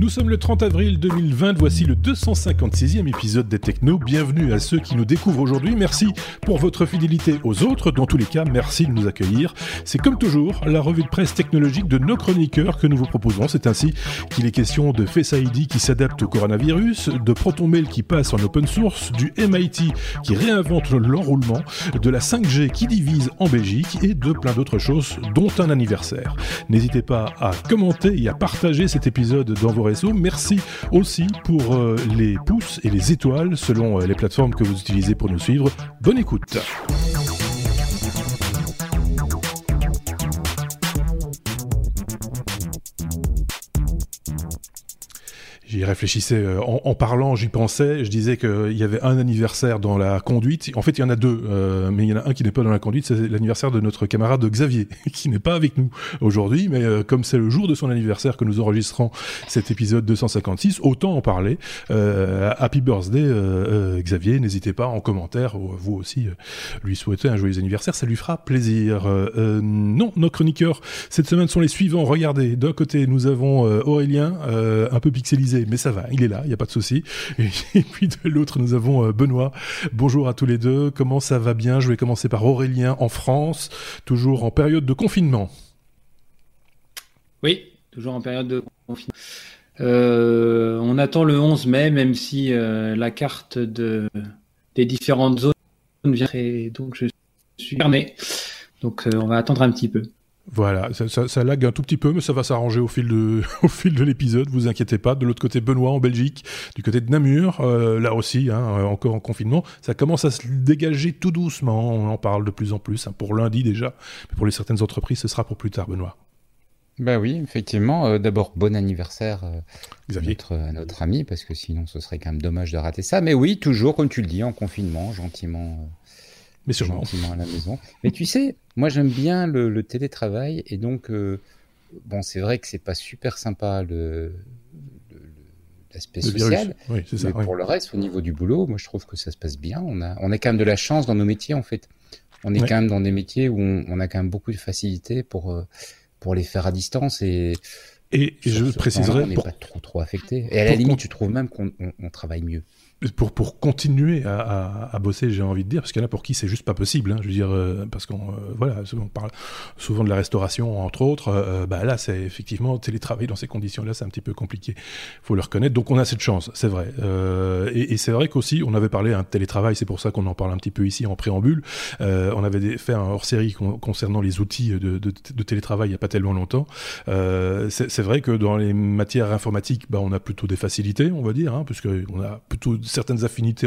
Nous sommes le 30 avril 2020, voici le 256e épisode des Technos. Bienvenue à ceux qui nous découvrent aujourd'hui. Merci pour votre fidélité aux autres. Dans tous les cas, merci de nous accueillir. C'est comme toujours la revue de presse technologique de nos chroniqueurs que nous vous proposons. C'est ainsi qu'il est question de Face ID qui s'adapte au coronavirus, de ProtonMail qui passe en open source, du MIT qui réinvente l'enroulement, de la 5G qui divise en Belgique et de plein d'autres choses, dont un anniversaire. N'hésitez pas à commenter et à partager cet épisode dans vos Merci aussi pour euh, les pouces et les étoiles selon euh, les plateformes que vous utilisez pour nous suivre. Bonne écoute. J'y réfléchissais euh, en, parlant, j'y pensais. Je disais qu'il y avait un anniversaire dans la conduite. En fait, il y en a deux, euh, mais il y en a un qui n'est pas dans la conduite. C'est l'anniversaire de notre camarade Xavier, qui n'est pas avec nous aujourd'hui. Mais euh, comme c'est le jour de son anniversaire que nous enregistrons cet épisode 256, autant en parler. happy birthday, Xavier. N'hésitez pas en commentaire, vous aussi, lui souhaiter un joyeux anniversaire. Ça lui fera plaisir. non, nos chroniqueurs cette semaine sont les suivants. Regardez, d'un côté, nous avons Aurélien, un peu pixelisé mais ça va, il est là, il n'y a pas de souci. Et, puis de l'autre, nous avons euh, Benoît. Bonjour à tous les deux, comment ça va bien? Je vais commencer par Aurélien en France, toujours en période de confinement. Oui, toujours en période de confinement. Euh, on attend le 11 mai, même si euh, la carte de, des différentes zones vient et donc je suis fermé. Donc on va attendre un petit peu. Voilà, ça, ça, ça, lag un tout petit peu, mais ça va s'arranger au fil de, au fil de l'épisode. Vous inquiétez pas. De l'autre côté, Benoît en Belgique, du côté de Namur, euh, là aussi, hein, euh, encore en confinement, ça commence à se dégager tout doucement. On en parle de plus en plus. Hein, pour lundi déjà, mais pour les certaines entreprises, ce sera pour plus tard, Benoît. Bah oui, effectivement. Euh, d'abord, bon anniversaire Xavier. À, notre, ami, parce que sinon, ce serait quand même dommage de rater ça. Mais oui, toujours, comme tu le dis, en confinement, gentiment mais sûrement. à la maison. Mais tu sais, moi j'aime bien le, télétravail et donc euh, bon, c'est vrai que c'est pas super sympa le l'aspect social, oui, ça, mais pour le reste, au niveau du boulot, moi je trouve que ça se passe bien. On a, on a quand même de la chance dans nos métiers en fait. On est quand même dans des métiers où on, a quand même beaucoup de facilité pour euh, pour les faire à distance et et je préciserai, on n'est pas trop trop affecté. Et à la limite, tu trouves même qu'on travaille mieux pour, pour continuer à, à, bosser, j'ai envie de dire, parce qu'il y en a pour qui c'est juste pas possible. Hein, je veux dire, euh, parce qu'on euh, voilà, on parle souvent de la restauration, entre autres. Euh, bah là, c'est effectivement télétravail dans ces conditions-là, c'est un petit peu compliqué. Faut le reconnaître. Donc on a cette chance, c'est vrai. et, c'est vrai qu'aussi, on avait parlé un télétravail, c'est pour ça qu'on en parle un petit peu ici en préambule. on avait fait un hors-série concernant les outils de, de, télétravail il y a pas tellement longtemps. c'est vrai que dans les matières informatiques, bah, on a plutôt des facilités, on va dire, hein, puisque on a plutôt certaines affinités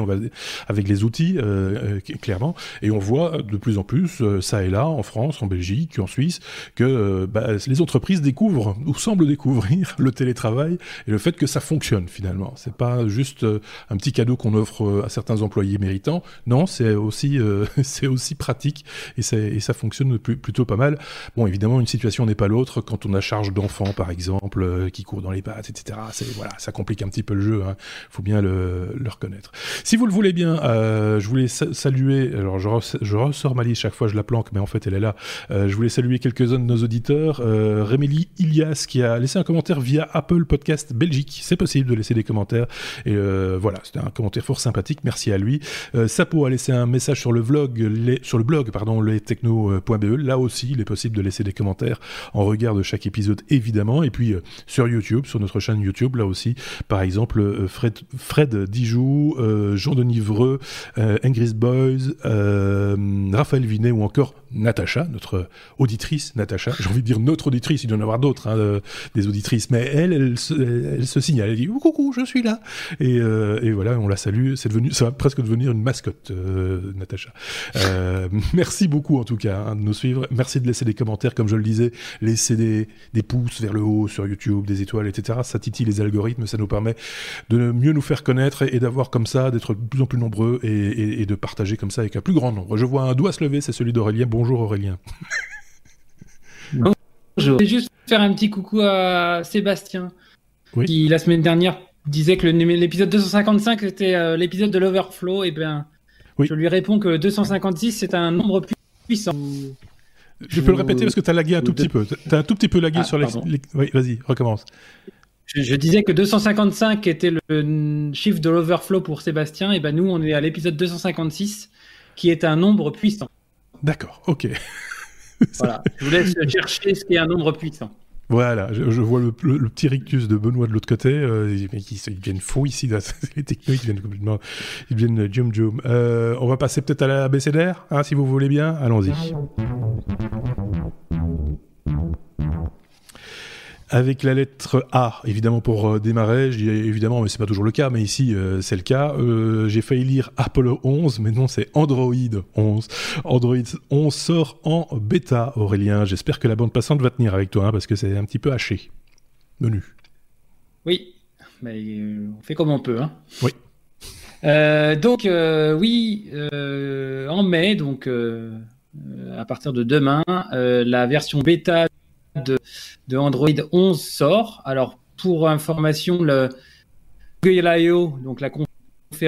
avec les outils, euh, euh, clairement. Et on voit de plus en plus, euh, ça et là, en France, en Belgique, en Suisse, que bah, les entreprises découvrent, ou semblent découvrir, le télétravail et le fait que ça fonctionne finalement. C'est pas juste un petit cadeau qu'on offre à certains employés méritants. Non, c'est aussi, aussi pratique et, ça fonctionne plutôt pas mal. Bon, évidemment, une situation n'est pas l'autre. Quand on a charge d'enfants, par exemple, qui courent dans les pattes, etc., voilà, ça complique un petit peu le jeu. Hein. faut bien le, le reconnaître. Si vous le voulez bien, euh, je voulais saluer, alors je, ressors ma liste chaque fois, je la planque, mais en fait elle est là. Euh, je voulais saluer quelques-uns de nos auditeurs. Euh, Ilias qui a laissé un commentaire via Apple Podcast Belgique. C'est possible de laisser des commentaires. Et euh, voilà, c'était un commentaire fort sympathique. Merci à lui. Sapo a laissé un message sur le vlog, les, sur le blog, pardon, lestechno.be. Là aussi, il est possible de laisser des commentaires en regard de chaque épisode, évidemment. Et puis sur YouTube, sur notre chaîne YouTube, là aussi, par exemple, Fred, Fred Dijoux euh, Jean Denis Vreux, euh, Ingrid Boys, euh, Raphaël Vinet ou encore Natacha, notre auditrice Natacha. J'ai envie de dire notre auditrice, il doit y en avoir d'autres, hein, des auditrices, mais elle, elle, se, signale, elle dit coucou, je suis là. Et, voilà, on la salue. C'est devenu, ça va presque devenir une mascotte, Natacha. merci beaucoup en tout cas hein, de nous suivre. Merci de laisser des commentaires, comme je le disais, laisser des pouces vers le haut sur YouTube, des étoiles, etc. Ça titille les algorithmes, ça nous permet de mieux nous faire connaître et d'avoir comme ça, d'être de plus en plus nombreux et, de partager comme ça avec un plus grand nombre. Je vois un doigt se lever, c'est celui d'Aurélien. Bonjour Aurélien. Bonjour. Je vais juste faire un petit coucou à Sébastien, qui la semaine dernière disait que l'épisode 255 était euh, l'épisode de l'Overflow. Et bien, je lui réponds que 256 c'est un nombre puissant. Je peux le répéter parce que tu as lagué un tout petit peu. Tu as un tout petit peu lagué ah, sur les... Oui, vas-y, recommence je, disais que 255 était le chiffre de l'overflow pour Sébastien, et ben nous on est à l'épisode 256 qui est un nombre puissant. D'accord, ok. voilà, je vous laisse chercher ce qui est un nombre puissant. Voilà, je, vois le, petit rictus de Benoît de l'autre côté. Euh, ils, ils, viennent fous ici, les technos, ils viennent complètement. Ils viennent jum jum. Euh, on va passer peut-être à la BCDR, hein, si vous voulez bien. Allons-y avec la lettre A, évidemment pour euh, démarrer, je dis évidemment, mais c'est pas toujours le cas, mais ici euh, c'est le cas. Euh, j'ai failli lire Apple 11, mais non, c'est Android 11. Android 11 sort en bêta, Aurélien. J'espère que la bande passante va tenir avec toi, hein, parce que c'est un petit peu haché. Menu. Oui, mais on fait comme on peut. Hein. Oui. donc oui, en mai, donc à partir de demain, la version bêta de, Android 11 sort. Alors, pour information, le Google I.O., donc la conférence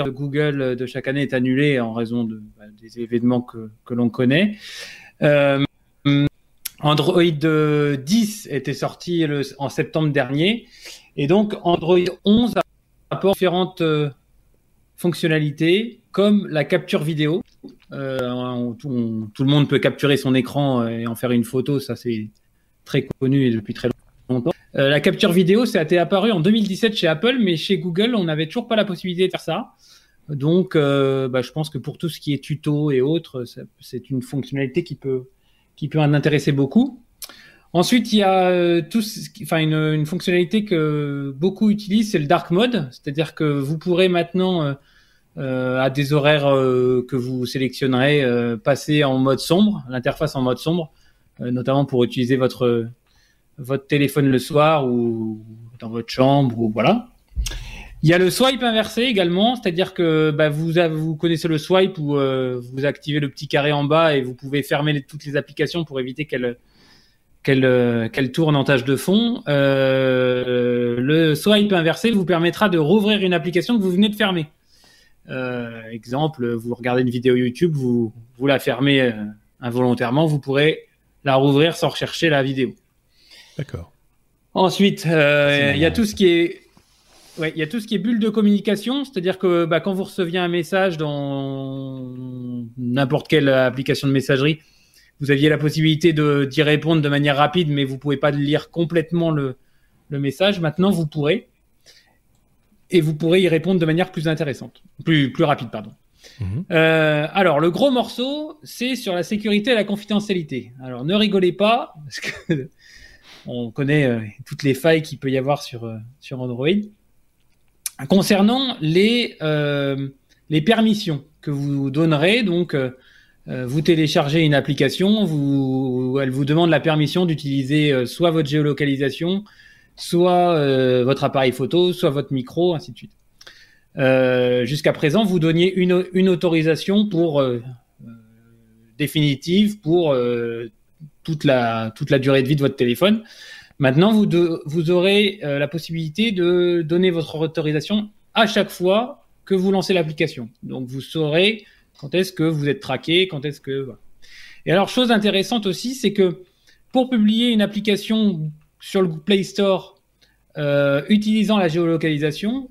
de Google de chaque année, est annulée en raison de, bah, des événements que, l'on connaît. Euh, Android 10 était sorti en septembre dernier. Et donc, Android 11 apporte différentes euh, fonctionnalités comme la capture vidéo. Euh, tout, le monde peut capturer son écran et en faire une photo, ça c'est très connu et depuis très longtemps. Euh, la capture vidéo, ça a été apparu en 2017 chez Apple, mais chez Google, on n'avait toujours pas la possibilité de faire ça. Donc, euh, bah, je pense que pour tout ce qui est tuto et autres, c'est une fonctionnalité qui peut, qui peut en intéresser beaucoup. Ensuite, il y a euh, tout, enfin une, fonctionnalité que beaucoup utilisent, c'est le dark mode, c'est-à-dire que vous pourrez maintenant, à des horaires que vous sélectionnerez, passer en mode sombre, l'interface en mode sombre. Euh, notamment pour utiliser votre votre téléphone le soir ou dans votre chambre ou voilà. Il y a le swipe inversé également, c'est-à-dire que bah, vous, vous connaissez le swipe où euh, vous activez le petit carré en bas et vous pouvez fermer toutes les applications pour éviter qu'elles qu'elle, qu'elle tourne en tâche de fond. Euh, le swipe inversé vous permettra de rouvrir une application que vous venez de fermer. Euh, exemple, vous regardez une vidéo YouTube, vous, vous la fermez euh, involontairement, vous pourrez la rouvrir sans rechercher la vidéo. D'accord. Ensuite, euh, il y a tout ce qui est Ouais, il y a tout ce qui est bulle de communication, c'est-à-dire que bah, quand vous receviez un message dans n'importe quelle application de messagerie, vous aviez la possibilité de d'y répondre de manière rapide, mais vous pouvez pas lire complètement le, le message. Maintenant, vous pourrez et vous pourrez y répondre de manière plus intéressante, plus plus rapide, pardon. Mhm. Euh, alors, le gros morceau, c'est sur la sécurité et la confidentialité. Alors, ne rigolez pas, parce que on connaît euh, toutes les failles qu'il peut y avoir sur, euh, Android. Concernant les, permissions que vous donnerez, donc, vous téléchargez une application, elle vous demande la permission d'utiliser soit votre géolocalisation, soit votre appareil photo, soit votre micro, ainsi de suite. Euh, jusqu'à présent, vous donniez une, autorisation pour euh, euh définitive pour toute la toute la durée de vie de votre téléphone. Maintenant, vous vous aurez la possibilité de donner votre autorisation à chaque fois que vous lancez l'application. Donc, vous saurez quand est-ce que vous êtes traqué, quand est-ce que. Et alors, chose intéressante aussi, c'est que pour publier une application sur le Play Store utilisant la géolocalisation,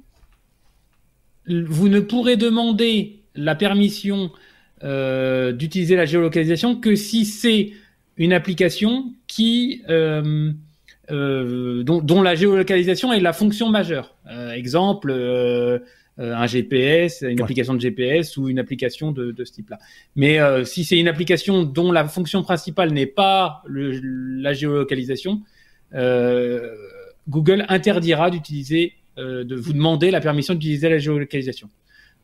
vous ne pourrez demander la permission euh, d'utiliser la géolocalisation que si c'est une application qui euh, euh, dont, dont, la géolocalisation est la fonction majeure. Exemple, un GPS, une application de GPS ou une application de, de ce type-là. Mais si c'est une application dont la fonction principale n'est pas le, la géolocalisation, Google interdira d'utiliser de vous demander la permission d'utiliser la géolocalisation.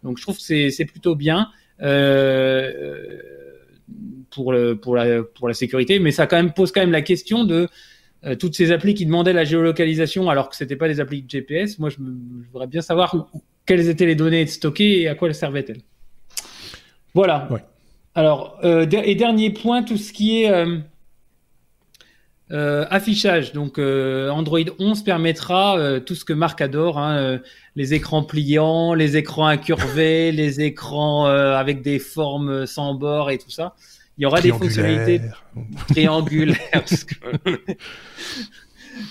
Donc je trouve que c'est plutôt bien euh, pour, le, pour, la, pour la sécurité, mais ça quand même pose quand même la question de euh, toutes ces applis qui demandaient la géolocalisation alors que c'était pas des applis de GPS. Moi, je, voudrais bien savoir quelles étaient les données stockées et à quoi elles servaient-elles. Voilà. Alors, et dernier point, tout ce qui est euh, affichage, donc euh, Android 11 permettra euh, tout ce que Marc adore, hein, les écrans pliants, les écrans incurvés, les écrans avec des formes sans bord et tout ça. Il y aura des fonctionnalités triangulaires.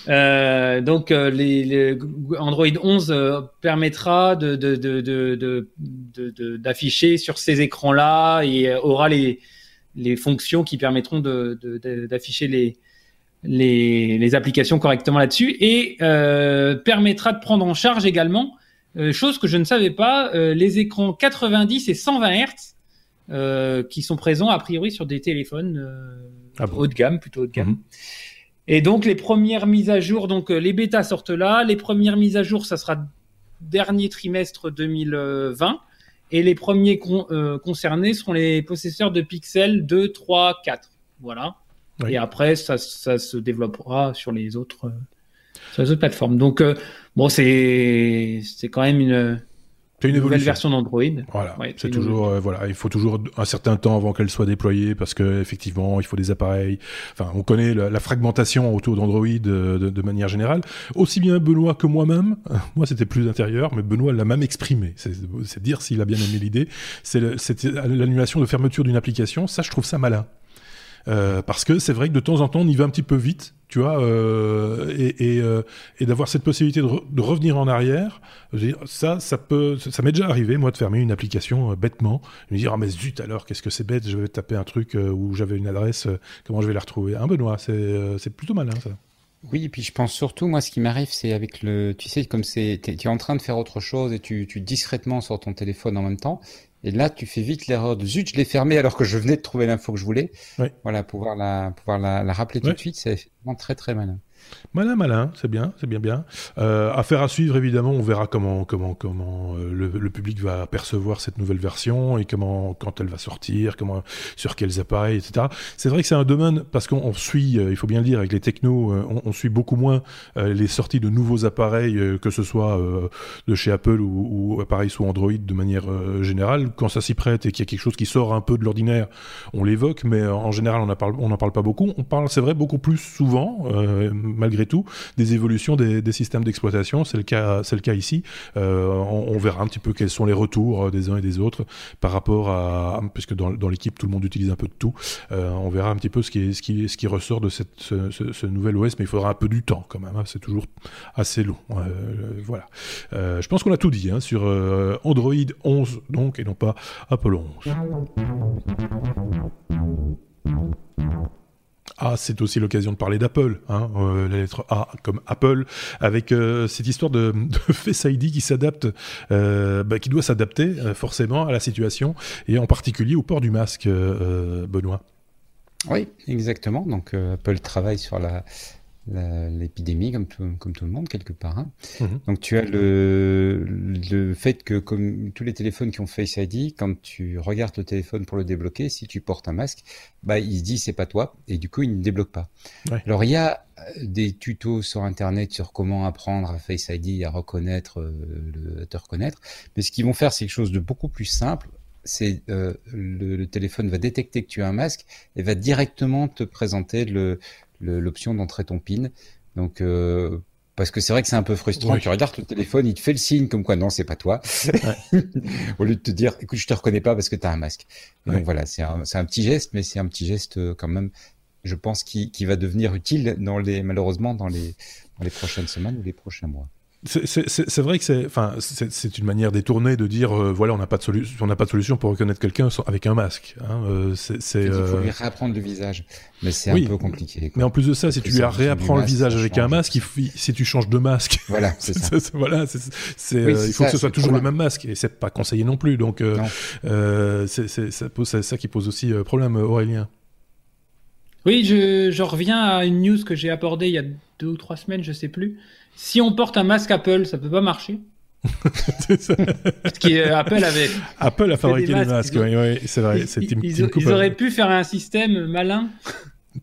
Donc, les, Android 11 euh, permettra d'afficher sur ces écrans-là et aura les, les fonctions qui permettront d'afficher les, les, les, applications correctement là-dessus et permettra de prendre en charge également, chose que je ne savais pas, les écrans 90 et 120 Hz qui sont présents a priori sur des téléphones ah haut de gamme, plutôt haut de gamme. Mhm. Et donc les premières mises à jour, donc euh, les bêtas sortent là. Les premières mises à jour, ça sera dernier trimestre 2020. Et les premiers euh, concernés seront les possesseurs de Pixel 2, 3, 4. Voilà. Et après, ça, se développera sur les autres, euh, sur les autres plateformes. Donc, bon, c'est, c'est quand même une, une, nouvelle version d'Android. Voilà, c'est toujours euh, voilà, il faut toujours un certain temps avant qu'elle soit déployée parce que effectivement, il faut des appareils. Enfin, on connaît la, fragmentation autour d'Android de, de, manière générale. Aussi bien Benoît que moi-même. Moi, c'était plus intérieur, mais Benoît l'a même exprimé. C'est dire s'il a bien aimé l'idée. C'est l'annulation de fermeture d'une application. Ça, je trouve ça malin. Euh, parce que c'est vrai que de temps en temps, on y va un petit peu vite, tu vois, euh, et, et, euh, et d'avoir cette possibilité de, revenir en arrière, ça, ça peut, ça m'est déjà arrivé, moi, de fermer une application bêtement, me dire, ah mais zut alors, qu'est-ce que c'est bête, je vais taper un truc où j'avais une adresse, comment je vais la retrouver? Hein, Benoît, c'est plutôt malin ça. Oui, et puis je pense surtout, moi, ce qui m'arrive, c'est avec le, tu sais, comme c'est, tu es en train de faire autre chose et tu, tu discrètement sur ton téléphone en même temps, et là, tu fais vite l'erreur de zut, je l'ai fermé alors que je venais de trouver l'info que je voulais. Voilà, pouvoir la, pouvoir la, la rappeler tout de suite, c'est vraiment très très malin. Malin, malin, c'est bien, c'est bien, bien. Euh, affaire à suivre, évidemment, on verra comment, comment, comment euh, le, public va percevoir cette nouvelle version et comment, quand elle va sortir, comment, sur quels appareils, etc. C'est vrai que c'est un domaine parce qu'on suit, euh, il faut bien le dire, avec les technos, on, suit beaucoup moins les sorties de nouveaux appareils, que ce soit de chez Apple ou, appareils sous Android de manière générale. Quand ça s'y prête et qu'il y a quelque chose qui sort un peu de l'ordinaire, on l'évoque, mais en général, on n'en parle, parle pas beaucoup. On parle, c'est vrai, beaucoup plus souvent malgré tout des évolutions des, systèmes d'exploitation. C'est le cas, c'est ici. Euh, on, verra un petit peu quels sont les retours euh, des uns et des autres par rapport à, puisque dans, l'équipe tout le monde utilise un peu de tout. Euh, on verra un petit peu ce qui, ressort de ce, nouvel OS, mais il faudra un peu du temps quand même. Hein. c'est toujours assez long. voilà. je pense qu'on a tout dit hein, sur Android 11 donc et non pas Apple 11. A, c'est aussi l'occasion de parler d'Apple, hein, euh, la lettre A comme Apple, avec euh, cette histoire de, de, Face ID qui s'adapte, euh, bah, qui doit s'adapter forcément à la situation et en particulier au port du masque, Benoît. Oui, exactement. Donc Apple travaille sur la, l'épidémie comme tout, comme tout le monde quelque part. Hein. Mhm. Donc tu as le, le fait que comme tous les téléphones qui ont Face ID, quand tu regardes le téléphone pour le débloquer, si tu portes un masque, bah il se dit c'est pas toi et du coup il ne débloque pas. Alors il y a euh, des tutos sur internet sur comment apprendre à Face ID à reconnaître euh, le, à te reconnaître, mais ce qu'ils vont faire c'est quelque chose de beaucoup plus simple c'est euh, le, le, téléphone va détecter que tu as un masque et va directement te présenter le, l'option d'entrer ton PIN. Donc euh, parce que c'est vrai que c'est un peu frustrant. Tu regardes le téléphone, il te fait le signe comme quoi non, c'est pas toi. Au lieu de te dire, écoute, je te reconnais pas parce que tu as un masque. Donc voilà, c'est un, un, petit geste, mais c'est un petit geste euh, quand même, je pense, qui, qui va devenir utile dans les, malheureusement dans les, dans les prochaines semaines ou les prochains mois. C'est vrai que c'est, enfin, c'est une manière détournée de dire, euh, voilà, on n'a pas de solution, on n'a pas de solution pour reconnaître quelqu'un avec un masque. Hein, euh, c'est, il faut lui réapprendre le visage, mais c'est un peu compliqué. Mais en plus de ça, si tu lui réapprends le visage avec un masque, si tu changes de masque, voilà, c'est ça. voilà, c'est, euh, il faut que ce soit toujours le même masque et c'est pas conseillé non plus. Donc, euh, c'est ça qui pose aussi problème, Aurélien. Oui, je, je reviens à une news que j'ai abordée il y a deux ou trois semaines, je sais plus si on porte un masque Apple, ça peut pas marcher. ça. Parce qu'Apple avait. Apple a fabriqué des masques, oui, oui c'est vrai. Ils, ils, auraient pu faire un système malin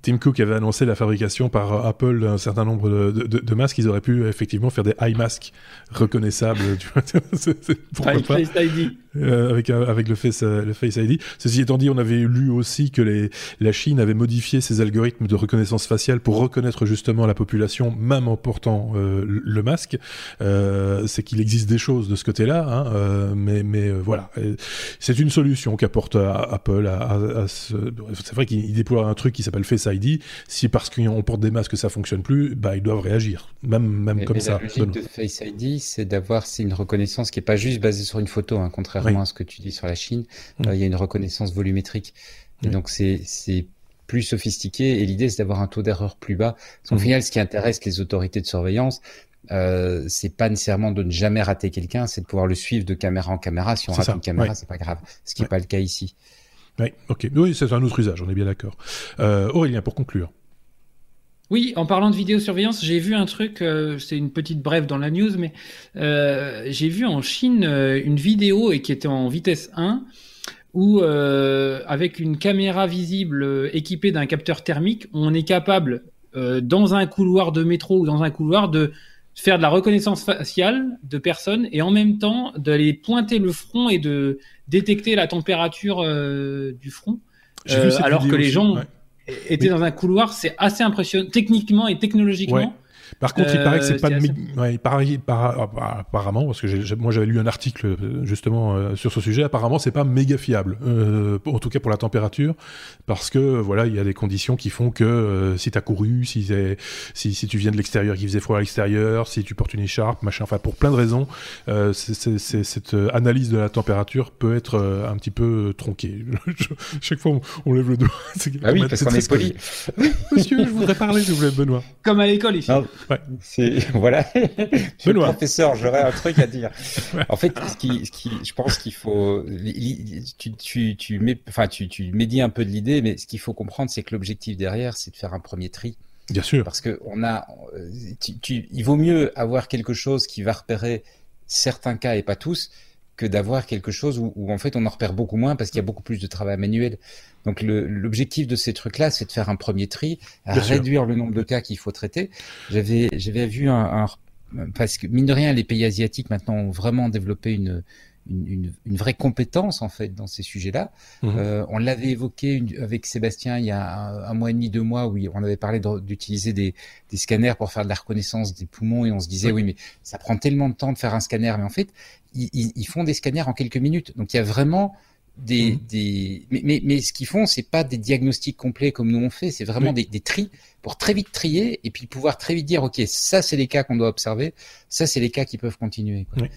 Tim Cook avait annoncé la fabrication par Apple d'un certain nombre de, de, de, masques. Ils auraient pu effectivement faire des eye masks reconnaissables. Tu vois, pourquoi pas Face ID. Euh, avec, euh, avec le, face, euh, le Face ID. Ceci étant dit, on avait lu aussi que les, la Chine avait modifié ses algorithmes de reconnaissance faciale pour reconnaître justement la population, même en portant le masque. C'est qu'il existe des choses de ce côté-là, hein, mais, mais voilà. C'est une solution qu'apporte Apple à, à, à ce... C'est vrai qu'il déploie un truc qui s'appelle Face Face ID, si parce qu'on porte des masques ça fonctionne plus, bah ils doivent réagir, même même comme ça. La logique de Face ID, c'est d'avoir une reconnaissance qui est pas juste basée sur une photo, hein, contrairement à ce que tu dis sur la Chine. Mm. Euh, il y a une reconnaissance volumétrique, et donc c'est plus sophistiqué et l'idée c'est d'avoir un taux d'erreur plus bas. Parce qu'au mm. final, ce qui intéresse les autorités de surveillance, euh, c'est pas nécessairement de ne jamais rater quelqu'un, c'est de pouvoir le suivre de caméra en caméra. Si on rate une caméra, c'est pas grave. Ce qui n'est pas le cas ici. Oui, ok. Oui, c'est un autre usage, on est bien d'accord. Euh, Aurélien, pour conclure. Oui, en parlant de vidéosurveillance, j'ai vu un truc, euh, c'est une petite brève dans la news, mais euh, j'ai vu en Chine une vidéo qui était en vitesse 1 où avec une caméra visible équipée d'un capteur thermique, on est capable dans un couloir de métro ou dans un couloir de faire de la reconnaissance faciale de personnes et en même temps d'aller pointer le front et de détecter la température euh, du front. Euh, alors que les gens étaient dans un couloir, c'est assez impressionnant techniquement et technologiquement. Par contre, il paraît que c'est euh, pas de... ouais, par... apparemment, parce que moi j'avais lu un article justement euh, sur ce sujet. Apparemment, c'est pas méga fiable, euh, en tout cas pour la température, parce que voilà, il y a des conditions qui font que euh, si t'as couru, si, si, si tu viens de l'extérieur, qu'il faisait froid à l'extérieur, si tu portes une écharpe, machin, enfin pour plein de raisons, euh, cette analyse de la température peut être un petit peu tronquée. Chaque fois, on, lève le doigt. Ah oui, parce qu'on est poli. monsieur, je voudrais parler, je voulais Benoît. Comme à l'école ici. Ouais. C'est voilà. je professeur, j'aurais un truc à dire. En fait, ce qui, ce qui, je pense qu'il faut, tu, tu, tu mets, enfin, tu, tu médis un peu de l'idée, mais ce qu'il faut comprendre, c'est que l'objectif derrière, c'est de faire un premier tri. Bien sûr. Parce que on a, tu, tu, il vaut mieux avoir quelque chose qui va repérer certains cas et pas tous, que d'avoir quelque chose où, où, en fait on en repère beaucoup moins parce qu'il y a beaucoup plus de travail manuel. Donc l'objectif de ces trucs-là, c'est de faire un premier tri, réduire le nombre de cas qu'il faut traiter. J'avais j'avais vu un, un, parce que mine de rien, les pays asiatiques maintenant ont vraiment développé une une, une, vraie compétence en fait dans ces sujets-là. Mhm. Euh, on l'avait évoqué avec Sébastien il y a un, mois et demi, deux mois, où on avait parlé d'utiliser des, des, scanners pour faire de la reconnaissance des poumons et on se disait oui mais ça prend tellement de temps de faire un scanner, mais en fait ils, ils font des scanners en quelques minutes. Donc il y a vraiment des, mhm. des... Mais, mais, mais, ce qu'ils font, c'est pas des diagnostics complets comme nous on fait, c'est vraiment des, des tris pour très vite trier et puis pouvoir très vite dire ok ça c'est les cas qu'on doit observer, ça c'est les cas qui peuvent continuer. Oui.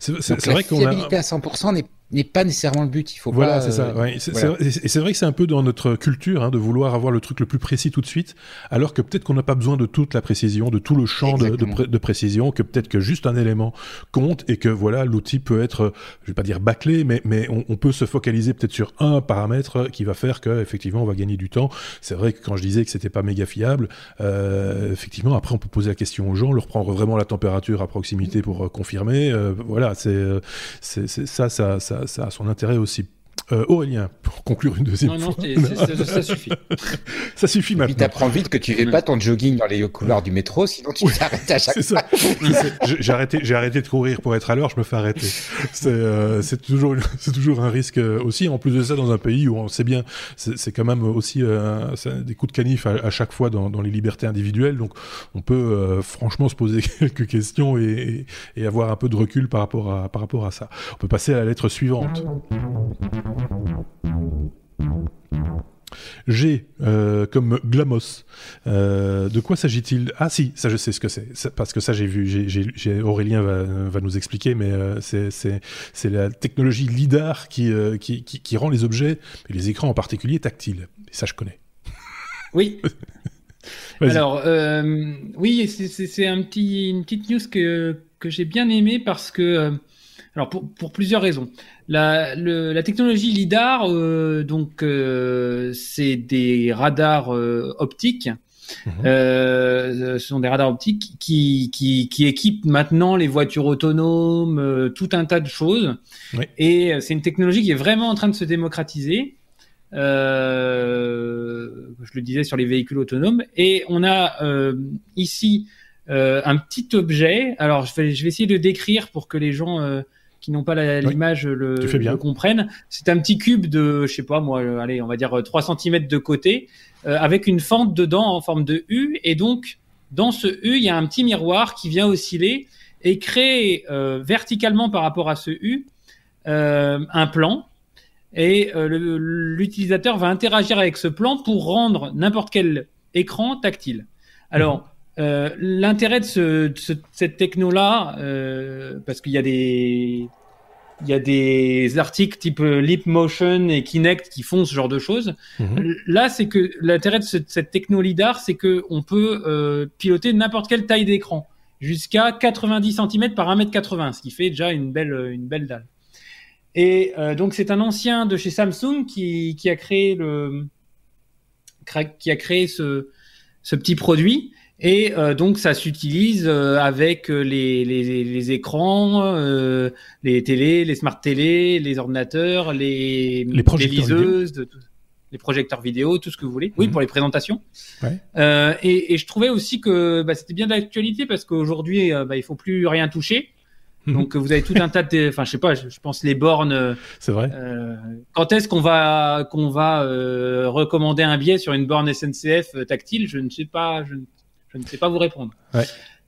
C'est vrai qu'on a à 100% n'est n'est pas nécessairement le but. Il faut voilà, c'est ça. Ouais. Et c'est vrai que c'est un peu dans notre culture hein, de vouloir avoir le truc le plus précis tout de suite, alors que peut-être qu'on n'a pas besoin de toute la précision, de tout le champ de, de, de, précision, que peut-être que juste un élément compte et que voilà l'outil peut être, je vais pas dire bâclé, mais mais on, on peut se focaliser peut-être sur un paramètre qui va faire que effectivement on va gagner du temps. C'est vrai que quand je disais que c'était pas méga fiable, euh, effectivement après on peut poser la question aux gens, leur prendre vraiment la température à proximité pour euh, confirmer. Euh, voilà, c'est ça, ça ça, a son intérêt aussi. Euh, Aurélien, pour conclure une deuxième non, fois. Non, ça, suffit. ça suffit maintenant. Puis t'apprends vite que tu fais pas ton jogging dans les couloirs du métro, sinon tu t'arrêtes à chaque fois. j'ai arrêté, j'ai arrêté de courir pour être à l'heure, je me fais arrêter. C'est euh, toujours, c'est toujours un risque euh, aussi. En plus de ça, dans un pays où on sait bien, c'est quand même aussi euh, des coups de canif à, chaque fois dans, dans, les libertés individuelles. Donc, on peut euh, franchement se poser quelques questions et, et, et, avoir un peu de recul par rapport à, par rapport à ça. On peut passer à la lettre suivante. G euh, comme glamos. Euh, de quoi s'agit-il? Ah si, ça je sais ce que c'est. Parce que ça j'ai vu, Aurélien va, va, nous expliquer, mais euh, c'est, la technologie LIDAR qui, qui, qui, rend les objets, et les écrans en particulier, tactiles. Et ça je connais. Oui. Alors, oui, c'est, un petit, une petite news que, que j'ai bien aimé parce que alors pour, pour plusieurs raisons. La, le, la technologie lidar, euh, donc euh, c'est des radars euh, optiques. Mhm. Euh, ce sont des radars optiques qui, qui, qui, équipent maintenant les voitures autonomes, euh, tout un tas de choses. Oui. Et c'est une technologie qui est vraiment en train de se démocratiser. je le disais sur les véhicules autonomes. Et on a ici un petit objet. Alors je vais, je vais essayer de décrire pour que les gens qui n'ont pas l'image le, le, comprennent. C'est un petit cube de, je sais pas moi, euh, allez, on va dire 3 euh, cm de côté, euh, avec une fente dedans en forme de U. Et donc, dans ce U, il y a un petit miroir qui vient osciller et créer verticalement par rapport à ce U un plan. et l'utilisateur va interagir avec ce plan pour rendre n'importe quel écran tactile. Alors, mhm. l'intérêt de, ce, cette techno-là, parce qu'il y a des il y a des articles type euh, Leap Motion et Kinect qui font ce genre de choses. Mhm. Là, c'est que l'intérêt de cette techno lidar, c'est que on peut euh, piloter n'importe quelle taille d'écran, jusqu'à 90 cm par 1m80, ce qui fait déjà une belle une belle dalle. Et euh, donc c'est un ancien de chez Samsung qui, qui a créé le qui a créé ce ce petit produit et euh, donc ça s'utilise euh, avec euh, les, les, les écrans, les télés, les smart télés, les ordinateurs, les, les, liseuses, de, les projecteurs vidéo, tout ce que vous voulez. Oui, mhm. pour les présentations. Ouais. Et, et, je trouvais aussi que bah, c'était bien d'actualité parce qu'aujourd'hui, bah, il faut plus rien toucher. Mhm. Donc vous avez tout un tas de, enfin je sais pas, je, pense les bornes. C'est vrai. Euh, quand est-ce qu'on va qu'on va euh, recommander un billet sur une borne SNCF tactile? Je ne sais pas. Je, je ne sais pas vous répondre.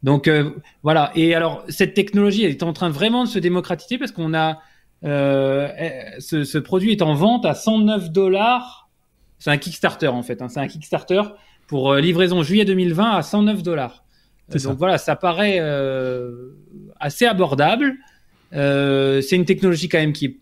Donc euh, voilà. Et alors cette technologie, elle est en train vraiment de se démocratiser parce qu'on a euh, eh, ce, produit est en vente à 109 dollars. C'est un Kickstarter en fait. Hein. C'est un Kickstarter pour euh, livraison juillet 2020 à 109 dollars. Donc voilà, ça paraît assez abordable. c'est une technologie quand même qui est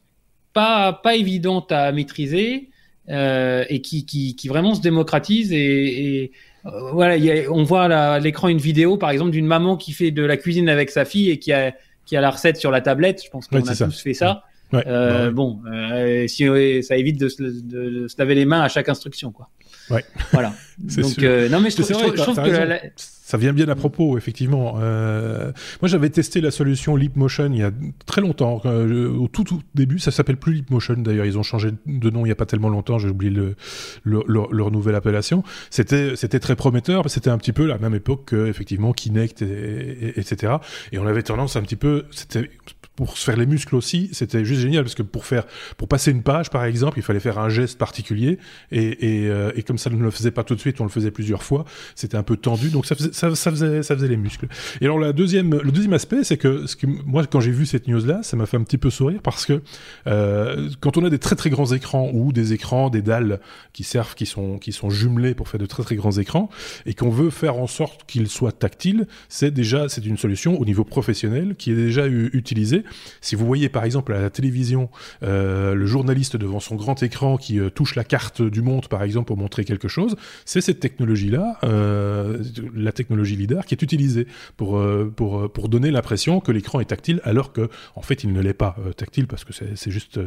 pas pas évidente à maîtriser et qui, qui, qui vraiment se démocratise et, et euh, voilà, on voit à l'écran une vidéo, par exemple, d'une maman qui fait de la cuisine avec sa fille et qui a, qui a la recette sur la tablette. Je pense qu'on a tous fait ça. Euh, bah bon, euh, si ça évite de se, de, se, laver les mains à chaque instruction, quoi. Ouais. Voilà. Donc, non mais je trouve, je trouve que la, ça vient bien à propos, effectivement. Euh, moi, j'avais testé la solution Leapmotion il y a très longtemps, euh, au tout, tout début. Ça s'appelle plus Leapmotion, d'ailleurs. Ils ont changé de nom il y a pas tellement longtemps. J'ai oublié le, leur nouvelle appellation. C'était, c'était très prometteur. C'était un petit peu la même époque que, effectivement, Kinect, et, etc. Et on avait tendance un petit peu, c'était pour se faire les muscles aussi, c'était juste génial parce que pour faire, pour passer une page par exemple, il fallait faire un geste particulier et, et, euh, et comme ça ne le faisait pas tout de suite, on le faisait plusieurs fois, c'était un peu tendu, donc ça faisait, ça, faisait, ça faisait les muscles. Et alors la deuxième, le deuxième aspect, c'est que, ce que moi quand j'ai vu cette news là, ça m'a fait un petit peu sourire parce que euh, quand on a des très très grands écrans ou des écrans, des dalles qui servent, qui sont qui sont jumelés pour faire de très très grands écrans et qu'on veut faire en sorte qu'ils soient tactiles, c'est déjà c'est une solution au niveau professionnel qui est déjà utilisée si vous voyez par exemple à la télévision euh, le journaliste devant son grand écran qui euh, touche la carte du monde par exemple pour montrer quelque chose, c'est cette technologie-là, euh, la technologie LIDAR, qui est utilisée pour, pour, pour donner l'impression que l'écran est tactile alors que en fait il ne l'est pas tactile parce que c'est juste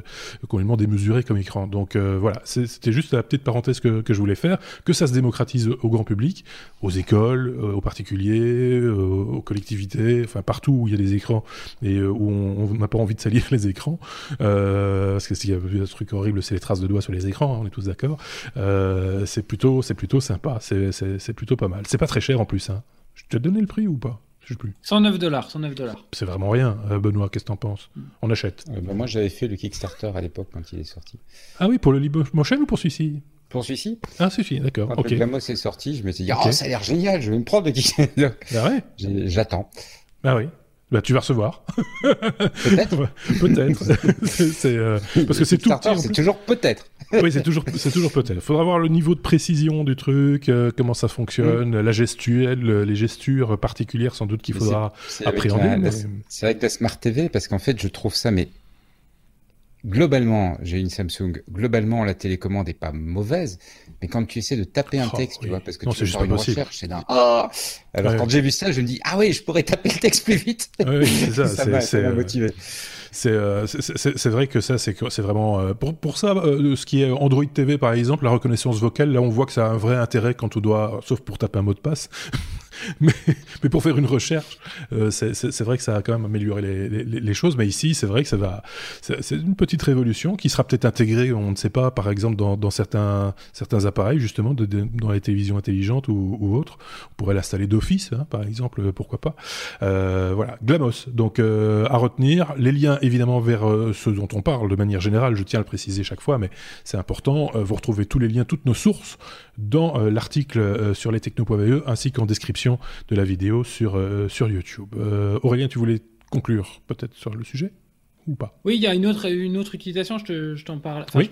complètement démesuré comme écran. Donc voilà, c'était juste la petite parenthèse que, que je voulais faire, que ça se démocratise au grand public, aux écoles, aux particuliers, aux collectivités, enfin partout où il y a des écrans et où on on n'a pas envie de salir les écrans, euh, parce que s'il y a un truc horrible, c'est les traces de doigts sur les écrans, hein, on est tous d'accord. Euh, c'est plutôt, c'est plutôt sympa, c'est plutôt pas mal. C'est pas très cher en plus. Hein. Je te donné le prix ou pas? Je sais plus. 109 dollars, 109 dollars. C'est vraiment rien, euh, Benoît. Qu'est-ce que t'en penses? Mm. On achète. Bah, moi, j'avais fait le Kickstarter à l'époque quand il est sorti. Ah oui, pour le Motion ou pour celui-ci? Pour celui-ci Ah, celui-ci, d'accord. Quand okay. le est sorti, je me suis dit, oh, ça a l'air génial, je vais me prendre le Kickstarter. Ah ouais J'attends. Ah oui. Bah, tu vas recevoir. Peut-être. peut-être. c'est, euh, parce que c'est tout. C'est toujours peut-être. oui, c'est toujours, c'est toujours peut-être. Faudra voir le niveau de précision du truc, euh, comment ça fonctionne, mm. la gestuelle, les gestures particulières, sans doute qu'il faudra appréhender. C'est avec la Smart TV, parce qu'en fait, je trouve ça, mais globalement, j'ai une Samsung. Globalement, la télécommande est pas mauvaise, mais quand tu essaies de taper un oh, texte, tu vois, parce que tu fais une recherche, c'est d'un oh Alors quand j'ai vu ça, je me dis ah oui, je pourrais taper le texte plus vite. Oui, c'est ça, euh, motivé. Euh, c'est vrai que ça, c'est vraiment euh, pour, pour ça, ce qui est Android TV par exemple, la reconnaissance vocale, là on voit que ça a un vrai intérêt quand on doit, sauf pour taper un mot de passe. mais, pour faire une recherche, euh, c'est vrai que ça a quand même amélioré les, les, les choses. Mais ici, c'est vrai que ça va. C'est une petite révolution qui sera peut-être intégrée, on ne sait pas, par exemple, dans, certains, certains appareils, justement, dans les télévisions intelligentes ou, autres. On pourrait l'installer d'office, hein, par exemple, pourquoi pas. Euh, voilà, Glamos. Donc, euh, à retenir. Les liens, évidemment, vers euh, ce dont on parle de manière générale, je tiens à le préciser chaque fois, mais c'est important. vous retrouvez tous les liens, toutes nos sources dans l'article sur lestechno.be ainsi qu'en description de la vidéo sur, euh, sur YouTube. Euh, Aurélien, tu voulais conclure peut-être sur le sujet ou pas? Oui, il y a une autre, une autre utilisation, je t'en parle. oui.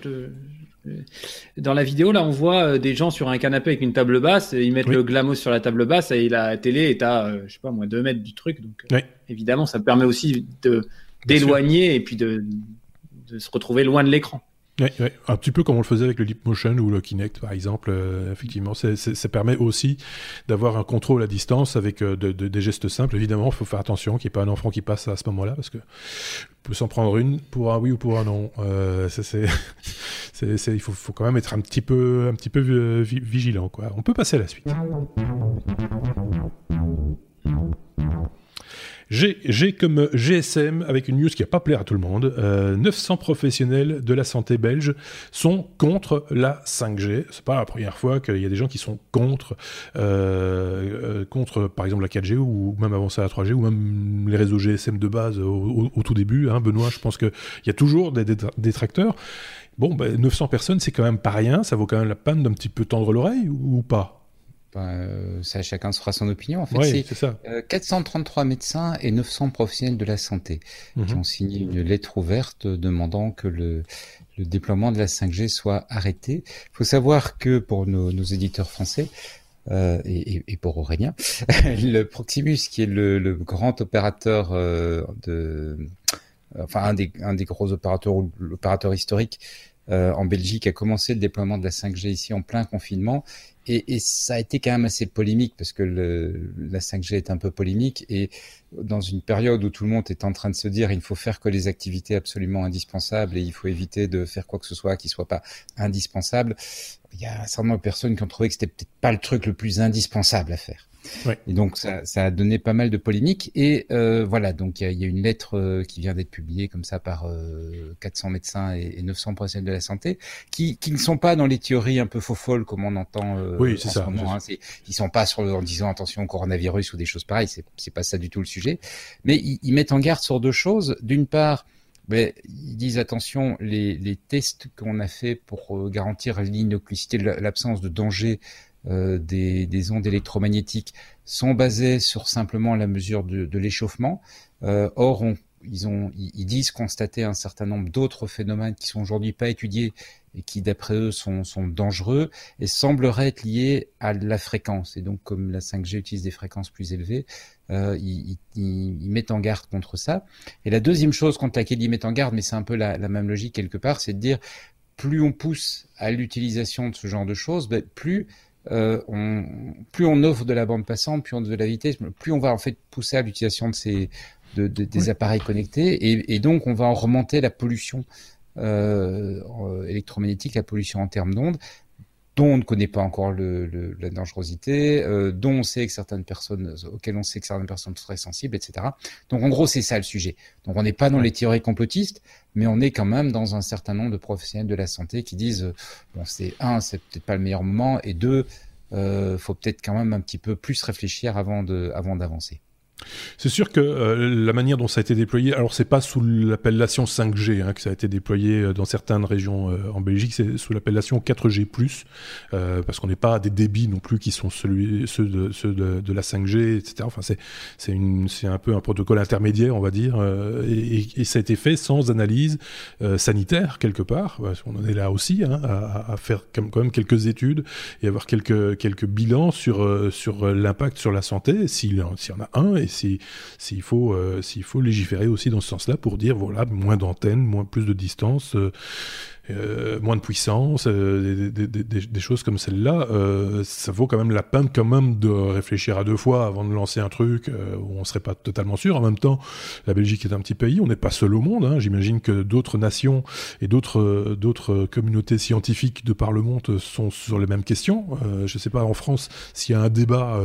Dans la vidéo, là, on voit des gens sur un canapé avec une table basse, ils mettent le glamos sur la table basse et la télé est à, je sais pas, moins 2 mètres du truc. Donc, évidemment, ça permet aussi d'éloigner et puis de, de se retrouver loin de l'écran. Un petit peu comme on le faisait avec le Motion ou le Kinect, par exemple. Euh, effectivement, ça permet aussi d'avoir un contrôle à distance avec euh, des gestes simples. Évidemment, il faut faire attention qu'il n'y ait pas un enfant qui passe à ce moment-là, parce que peut s'en prendre une pour un oui ou pour un non. Euh, il faut, quand même être un petit peu, vigilant. On peut passer à la suite. J'ai comme GSM, avec une news qui va pas plaire à tout le monde, 900 euh, professionnels de la santé belge sont contre la 5G. C'est pas la première fois qu'il y a des gens qui sont contre, euh, euh, par exemple la 4G ou même avant ça la 3G ou même les réseaux GSM de base au, tout début. Hein. Benoît, je pense qu'il y a toujours des détracteurs. Bon, ben, 900 personnes, c'est quand même pas rien. Ça vaut quand même la peine d'un petit peu tendre l'oreille ou pas? Euh, ça, chacun se fera son opinion. En fait, c'est 433 euh, médecins et 900 professionnels de la santé qui mhm. ont signé une lettre ouverte demandant que le, le déploiement de la 5G soit arrêté. Il faut savoir que pour nos, nos éditeurs français, euh, et, et, pour Aurélien, le Proximus, qui est le, le grand opérateur euh, de, enfin un des, un des gros opérateurs ou l'opérateur historique en Belgique, a commencé le déploiement de la 5G ici en plein confinement et, et, ça a été quand même assez polémique parce que le, la 5G est un peu polémique et dans une période où tout le monde est en train de se dire il faut faire que les activités absolument indispensables et il faut éviter de faire quoi que ce soit qui soit pas indispensable, il y a un certain nombre de personnes qui ont trouvé que c'était peut-être pas le truc le plus indispensable à faire. Et donc ça, ça, a donné pas mal de polémiques. Et euh, voilà, donc il y, y, a une lettre euh, qui vient d'être publiée comme ça par euh, 400 médecins et, et, 900 professionnels de la santé, qui, qui ne sont pas dans les théories un peu faux folles comme on entend euh, oui, en ça, ce moment. Hein. Ils sont pas sur le, en disant attention coronavirus ou des choses pareilles. C'est pas ça du tout le sujet. Mais ils, ils mettent en garde sur deux choses. D'une part, ben, ils disent attention, les, les tests qu'on a fait pour euh, garantir l'innocuité, l'absence de danger euh, des, des, ondes électromagnétiques sont basées sur simplement la mesure de, l'échauffement. Euh, or, ils, ont, disent constater un certain nombre d'autres phénomènes qui sont aujourd'hui pas étudiés et qui, d'après eux, sont, dangereux et sembleraient être liés à la fréquence. Et donc, comme la 5G utilise des fréquences plus élevées, euh, ils, mettent en garde contre ça. Et la deuxième chose contre laquelle ils mettent en garde, mais c'est un peu la, la, même logique quelque part, c'est de dire plus on pousse à l'utilisation de ce genre de choses, ben, plus euh, on, plus on offre de la bande passante, plus on de la vitesse, plus on va en fait pousser à l'utilisation de ces de, de, des appareils connectés. Et, et, donc on va en remonter la pollution euh, électromagnétique, la pollution en termes d'ondes dont on ne connaît pas encore le, le, la dangerosité, euh, dont on sait que certaines personnes, auxquelles on sait que certaines personnes sont très sensibles, etc. Donc en gros, c'est ça le sujet. Donc on n'est pas dans les théories complotistes, mais on est quand même dans un certain nombre de professionnels de la santé qui disent, euh, bon, c'est un, c'est peut-être pas le meilleur moment, et deux, euh, faut peut-être quand même un petit peu plus réfléchir avant de, avant d'avancer. C'est sûr que euh, la manière dont ça a été déployé, alors c'est pas sous l'appellation 5G hein, que ça a été déployé euh, dans certaines régions euh, en Belgique, c'est sous l'appellation 4G+, euh, parce qu'on n'est pas à des débits non plus qui sont ceux, de, ceux de, la 5G, etc. Enfin, c'est un peu un protocole intermédiaire, on va dire, et, ça a été fait sans analyse sanitaire quelque part, qu'on en est là aussi hein, à, à, faire quand même quelques études et avoir quelques quelques bilans sur sur l'impact sur la santé, s'il y en a un s'il faut, euh, s'il faut légiférer aussi dans ce sens-là pour dire voilà moins d'antennes, plus de distance. Euh, euh, moins de puissance, euh, des, des, des, des, choses comme celle-là, euh, ça vaut quand même la peine quand même de réfléchir à deux fois avant de lancer un truc euh, où on serait pas totalement sûr. En même temps, la Belgique est un petit pays, on n'est pas seul au monde. Hein. J'imagine que d'autres nations et d'autres d'autres communautés scientifiques de par le monde sont sur les mêmes questions. Euh, je sais pas en France s'il y a un débat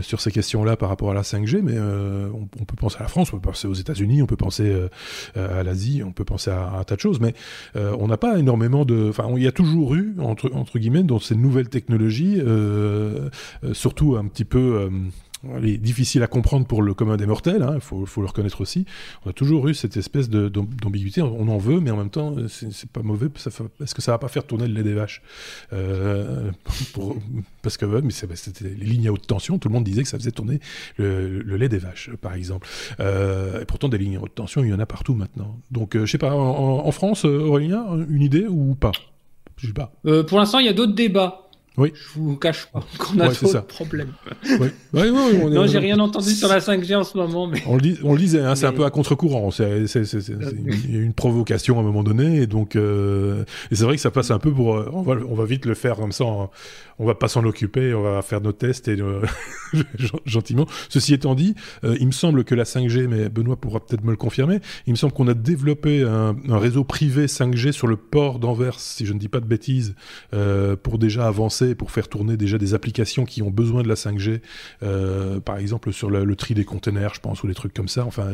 sur ces questions-là par rapport à la 5G, mais on, on, peut penser à la France, on peut penser aux États-Unis, on peut penser à l'Asie, on peut penser à, à, un tas de choses, mais on n'a pas énormément de. Enfin, il y a toujours eu, entre, guillemets, dans ces nouvelles technologies, euh, euh surtout un petit peu. Euh, difficile à comprendre pour le commun des mortels, il hein, faut, faut, le reconnaître aussi. On a toujours eu cette espèce d'ambiguïté, on en veut, mais en même temps, c'est pas mauvais. Est-ce que ça va pas faire tourner le lait des vaches? Euh, Parce que mais c'était les lignes à haute tension, tout le monde disait que ça faisait tourner le, lait des vaches, par exemple. Euh, et pourtant, des lignes à haute tension, il y en a partout maintenant. Donc, euh, je sais pas, en, France, Aurélien, une idée ou pas? Je sais pas. pour l'instant, il y a d'autres débats. Oui. Je vous cache pas qu'on a trop de problèmes. Oui. non, j'ai rien entendu sur la 5G en ce moment. Mais... On, le on le disait, hein, c'est un peu à contre-courant. C'est, il y a une provocation à un moment donné. Et donc, euh... c'est vrai que ça passe un peu pour. Euh, on va, on va vite le faire comme ça. On va pas s'en occuper. On va faire nos tests et euh, gentiment. Ceci étant dit, euh, il me semble que la 5G, mais Benoît pourra peut-être me le confirmer, il me semble qu'on a développé un, un, réseau privé 5G sur le port d'Anvers, si je ne dis pas de bêtises, pour déjà avancer pour faire tourner déjà des applications qui ont besoin de la 5G, euh, par exemple sur le, tri des containers, je pense, ou des trucs comme ça, enfin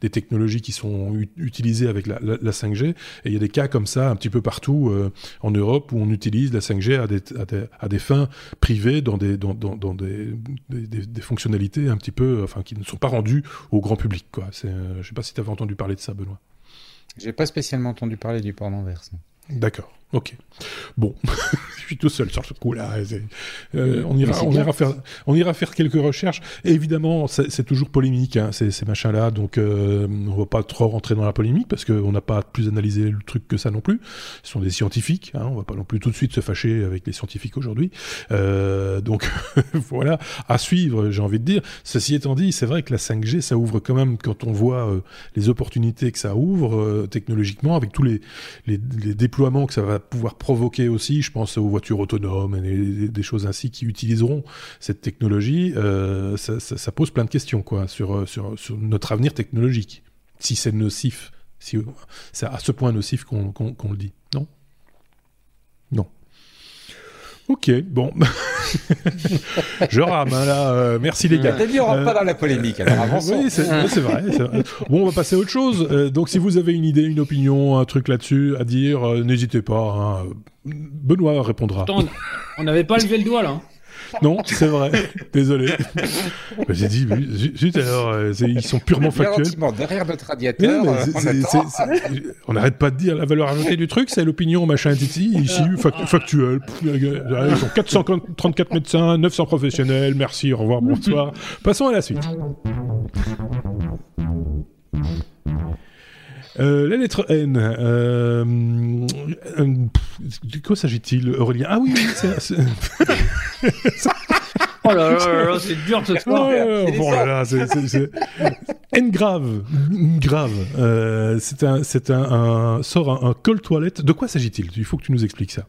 des technologies qui sont utilisées avec la, 5G. Et il y a des cas comme ça un petit peu partout euh, en Europe où on utilise la 5G à des, à des, fins privées dans des, dans, dans, des, des, fonctionnalités un petit peu, enfin qui ne sont pas rendues au grand public. Quoi. Euh, je ne sais pas si tu avais entendu parler de ça, Benoît. J'ai pas spécialement entendu parler du port d'Anvers. D'accord. Ok. Bon, je suis tout seul sur ce coup-là. Euh, on, ira, on, ira faire, on ira faire quelques recherches. Et évidemment, c'est toujours polémique, hein, ces, ces machins-là. Donc, euh, on va pas trop rentrer dans la polémique parce qu'on n'a pas plus analysé le truc que ça non plus. Ce sont des scientifiques. Hein, on va pas non plus tout de suite se fâcher avec les scientifiques aujourd'hui. Euh, donc, voilà, à suivre, j'ai envie de dire. Ceci étant dit, c'est vrai que la 5G, ça ouvre quand même, quand on voit euh, les opportunités que ça ouvre euh, technologiquement, avec tous les, les, les déploiements que ça va pouvoir provoquer aussi, je pense aux voitures autonomes et des choses ainsi qui utiliseront cette technologie, euh, ça, pose plein de questions quoi, sur, sur, notre avenir technologique. Si c'est nocif, si c'est à ce point nocif qu'on le dit, non Non. Ok, bon. je rame, hein, là. Euh, merci les gars. on rentre pas dans la polémique, alors avançons. oui, c'est vrai, Bon, on va passer à autre chose. Euh, donc, si vous avez une idée, une opinion, un truc là-dessus à dire, euh, n'hésitez pas. Hein. Benoît répondra. on n'avait pas levé le doigt, là. Non, c'est vrai. Désolé. J'ai dit, zut alors, euh, ils sont purement factuels. derrière notre radiateur, on n'arrête pas de dire la valeur ajoutée du truc, c'est l'opinion machin ici, ici factuel. Ils sont 434 médecins, 900 professionnels. Merci, au revoir, bonsoir. Passons à la suite. Euh, la lettre N. Euh, de quoi s'agit-il, Aurélien? Ah oui, oui c'est. oh là là, là c'est dur ce soir. bon là là, c'est. N grave. Grave. Euh, c'est un, c'est un, un, sort un, col toilette. De quoi s'agit-il? Il faut que tu nous expliques ça.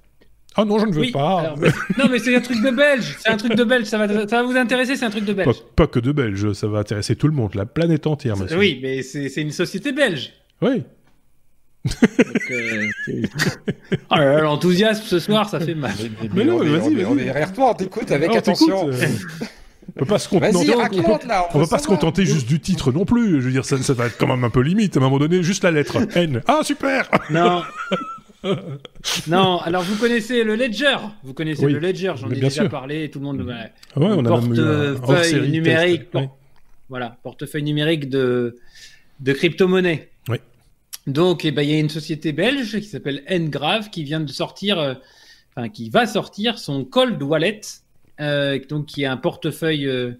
Ah non, je ne veux pas. non, mais c'est un truc de belge. C'est un truc de belge. Ça va, ça va vous intéresser. C'est un truc de belge. Pas, pas, que de belge. Ça va intéresser tout le monde, la planète entière. Monsieur. Oui, mais c'est une société belge. Oui. Euh, oh l'enthousiasme ce soir, ça fait mal. Mais, non, vas-y, on, est derrière toi, on t'écoute avec attention. Euh, on peut pas se contenter, on, va pas se contenter juste du titre non plus. Je veux dire, ça, ça, va être quand même un peu limite. À un moment donné, juste la lettre N. Ah super. Non. non, alors vous connaissez le Ledger. Vous connaissez le Ledger. J'en ai déjà parlé. Tout le monde. Ouais, ah ouais on a portefeuille numérique. Voilà, portefeuille numérique de de crypto-monnaie. Oui. Donc, eh ben, il y a une société belge qui s'appelle Ngrave qui vient de sortir, euh, enfin, qui va sortir son Cold Wallet, euh, donc qui est un portefeuille euh,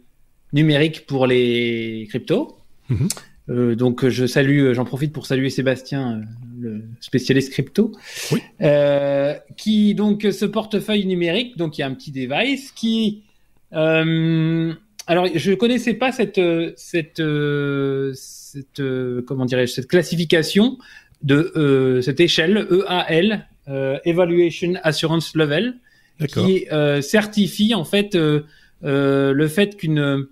numérique pour les cryptos. Mhm. donc, je salue, j'en profite pour saluer Sébastien, le spécialiste crypto, oui. qui donc ce portefeuille numérique, donc il y a un petit device qui alors, je connaissais pas cette cette cette euh, comment dirais-je cette classification de euh, cette échelle EAL euh, Evaluation Assurance Level qui certifie en fait le fait qu'une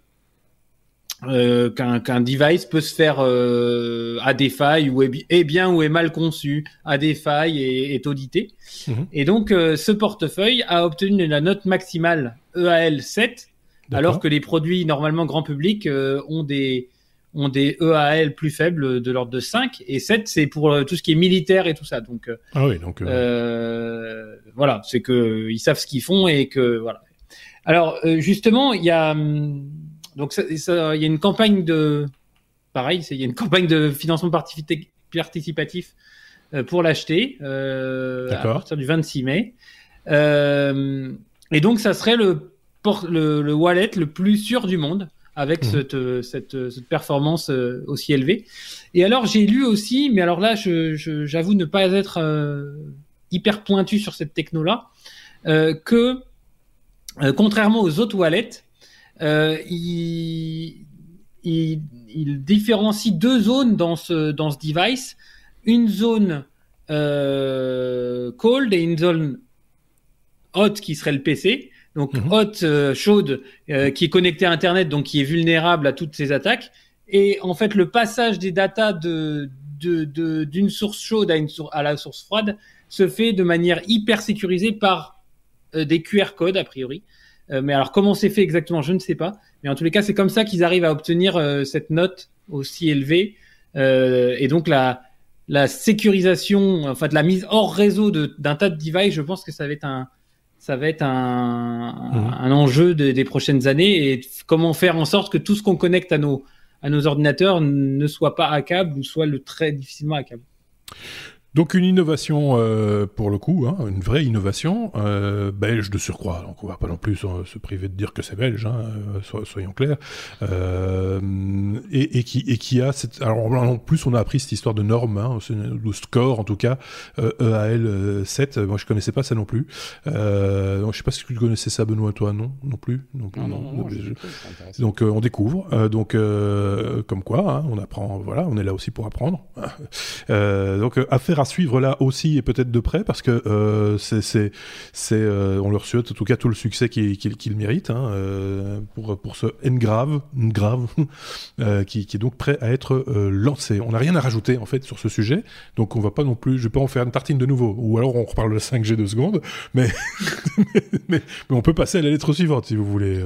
qu'un device peut se faire à des failles ou est, bien ou est mal conçu, à des failles et est audité. Mhm. Et donc ce portefeuille a obtenu la note maximale EAL 7 alors que les produits normalement grand public ont des ont des EAL plus faibles de l'ordre de 5 et 7 c'est pour euh, tout ce qui est militaire et tout ça. Donc, euh, ah oui, donc euh... voilà, c'est que ils savent ce qu'ils font et que voilà. Alors euh, justement, il y a hum, donc il y a une campagne de, pareil, il y a une campagne de financement participatif pour l'acheter à partir du 26 mai. et donc ça serait le, le, le wallet le plus sûr du monde avec mmh. cette, euh, cette, euh, cette, performance euh, aussi élevée. Et alors j'ai lu aussi, mais alors là j'avoue ne pas être hyper pointu sur cette techno-là, que contrairement aux autres wallets, il, il, il, différencie deux zones dans ce, dans ce device. Une zone cold et une zone hot qui serait le PC donc mhm. haute, euh, chaude, euh, qui est connectée à Internet, donc qui est vulnérable à toutes ces attaques. Et en fait, le passage des datas de d'une source chaude à, une à la source froide se fait de manière hyper sécurisée par euh, des QR codes a priori. mais alors comment c'est fait exactement, je ne sais pas. Mais en tous les cas, c'est comme ça qu'ils arrivent à obtenir cette note aussi élevée. et donc la la sécurisation, enfin de la mise hors réseau d'un tas de devices, je pense que ça va être un, ça va être un, mhm. un enjeu des prochaines années et comment faire en sorte que tout ce qu'on connecte à nos, à nos ordinateurs ne soit pas hackable ou soit le très difficilement hackable. Donc une innovation euh, pour le coup, hein, une vraie innovation euh, belge de surcroît. Donc on va pas non plus se priver de dire que c'est belge, hein, euh, soyons clairs. Euh, et, et, qui et qui a cette. Alors en plus on a appris cette histoire de norme, hein, de score en tout cas EAL 7. Moi je connaissais pas ça non plus. Euh, je sais pas si tu connaissais ça Benoît toi non non plus? Non plus. Non, non, donc on découvre. donc comme quoi hein, on apprend. Voilà on est là aussi pour apprendre. donc affaire à suivre là aussi et peut-être de près parce que euh, c'est euh, on leur souhaite en tout cas tout le succès qu'il qu'il mérite hein, euh, pour pour ce Ngrave grave qui, qui est donc prêt à être lancé. On n'a rien à rajouter en fait sur ce sujet, donc on va pas non plus, je vais pas en faire une tartine de nouveau ou alors on reparle de 5G deux secondes, mais mais, mais, on peut passer à la lettre suivante si vous voulez.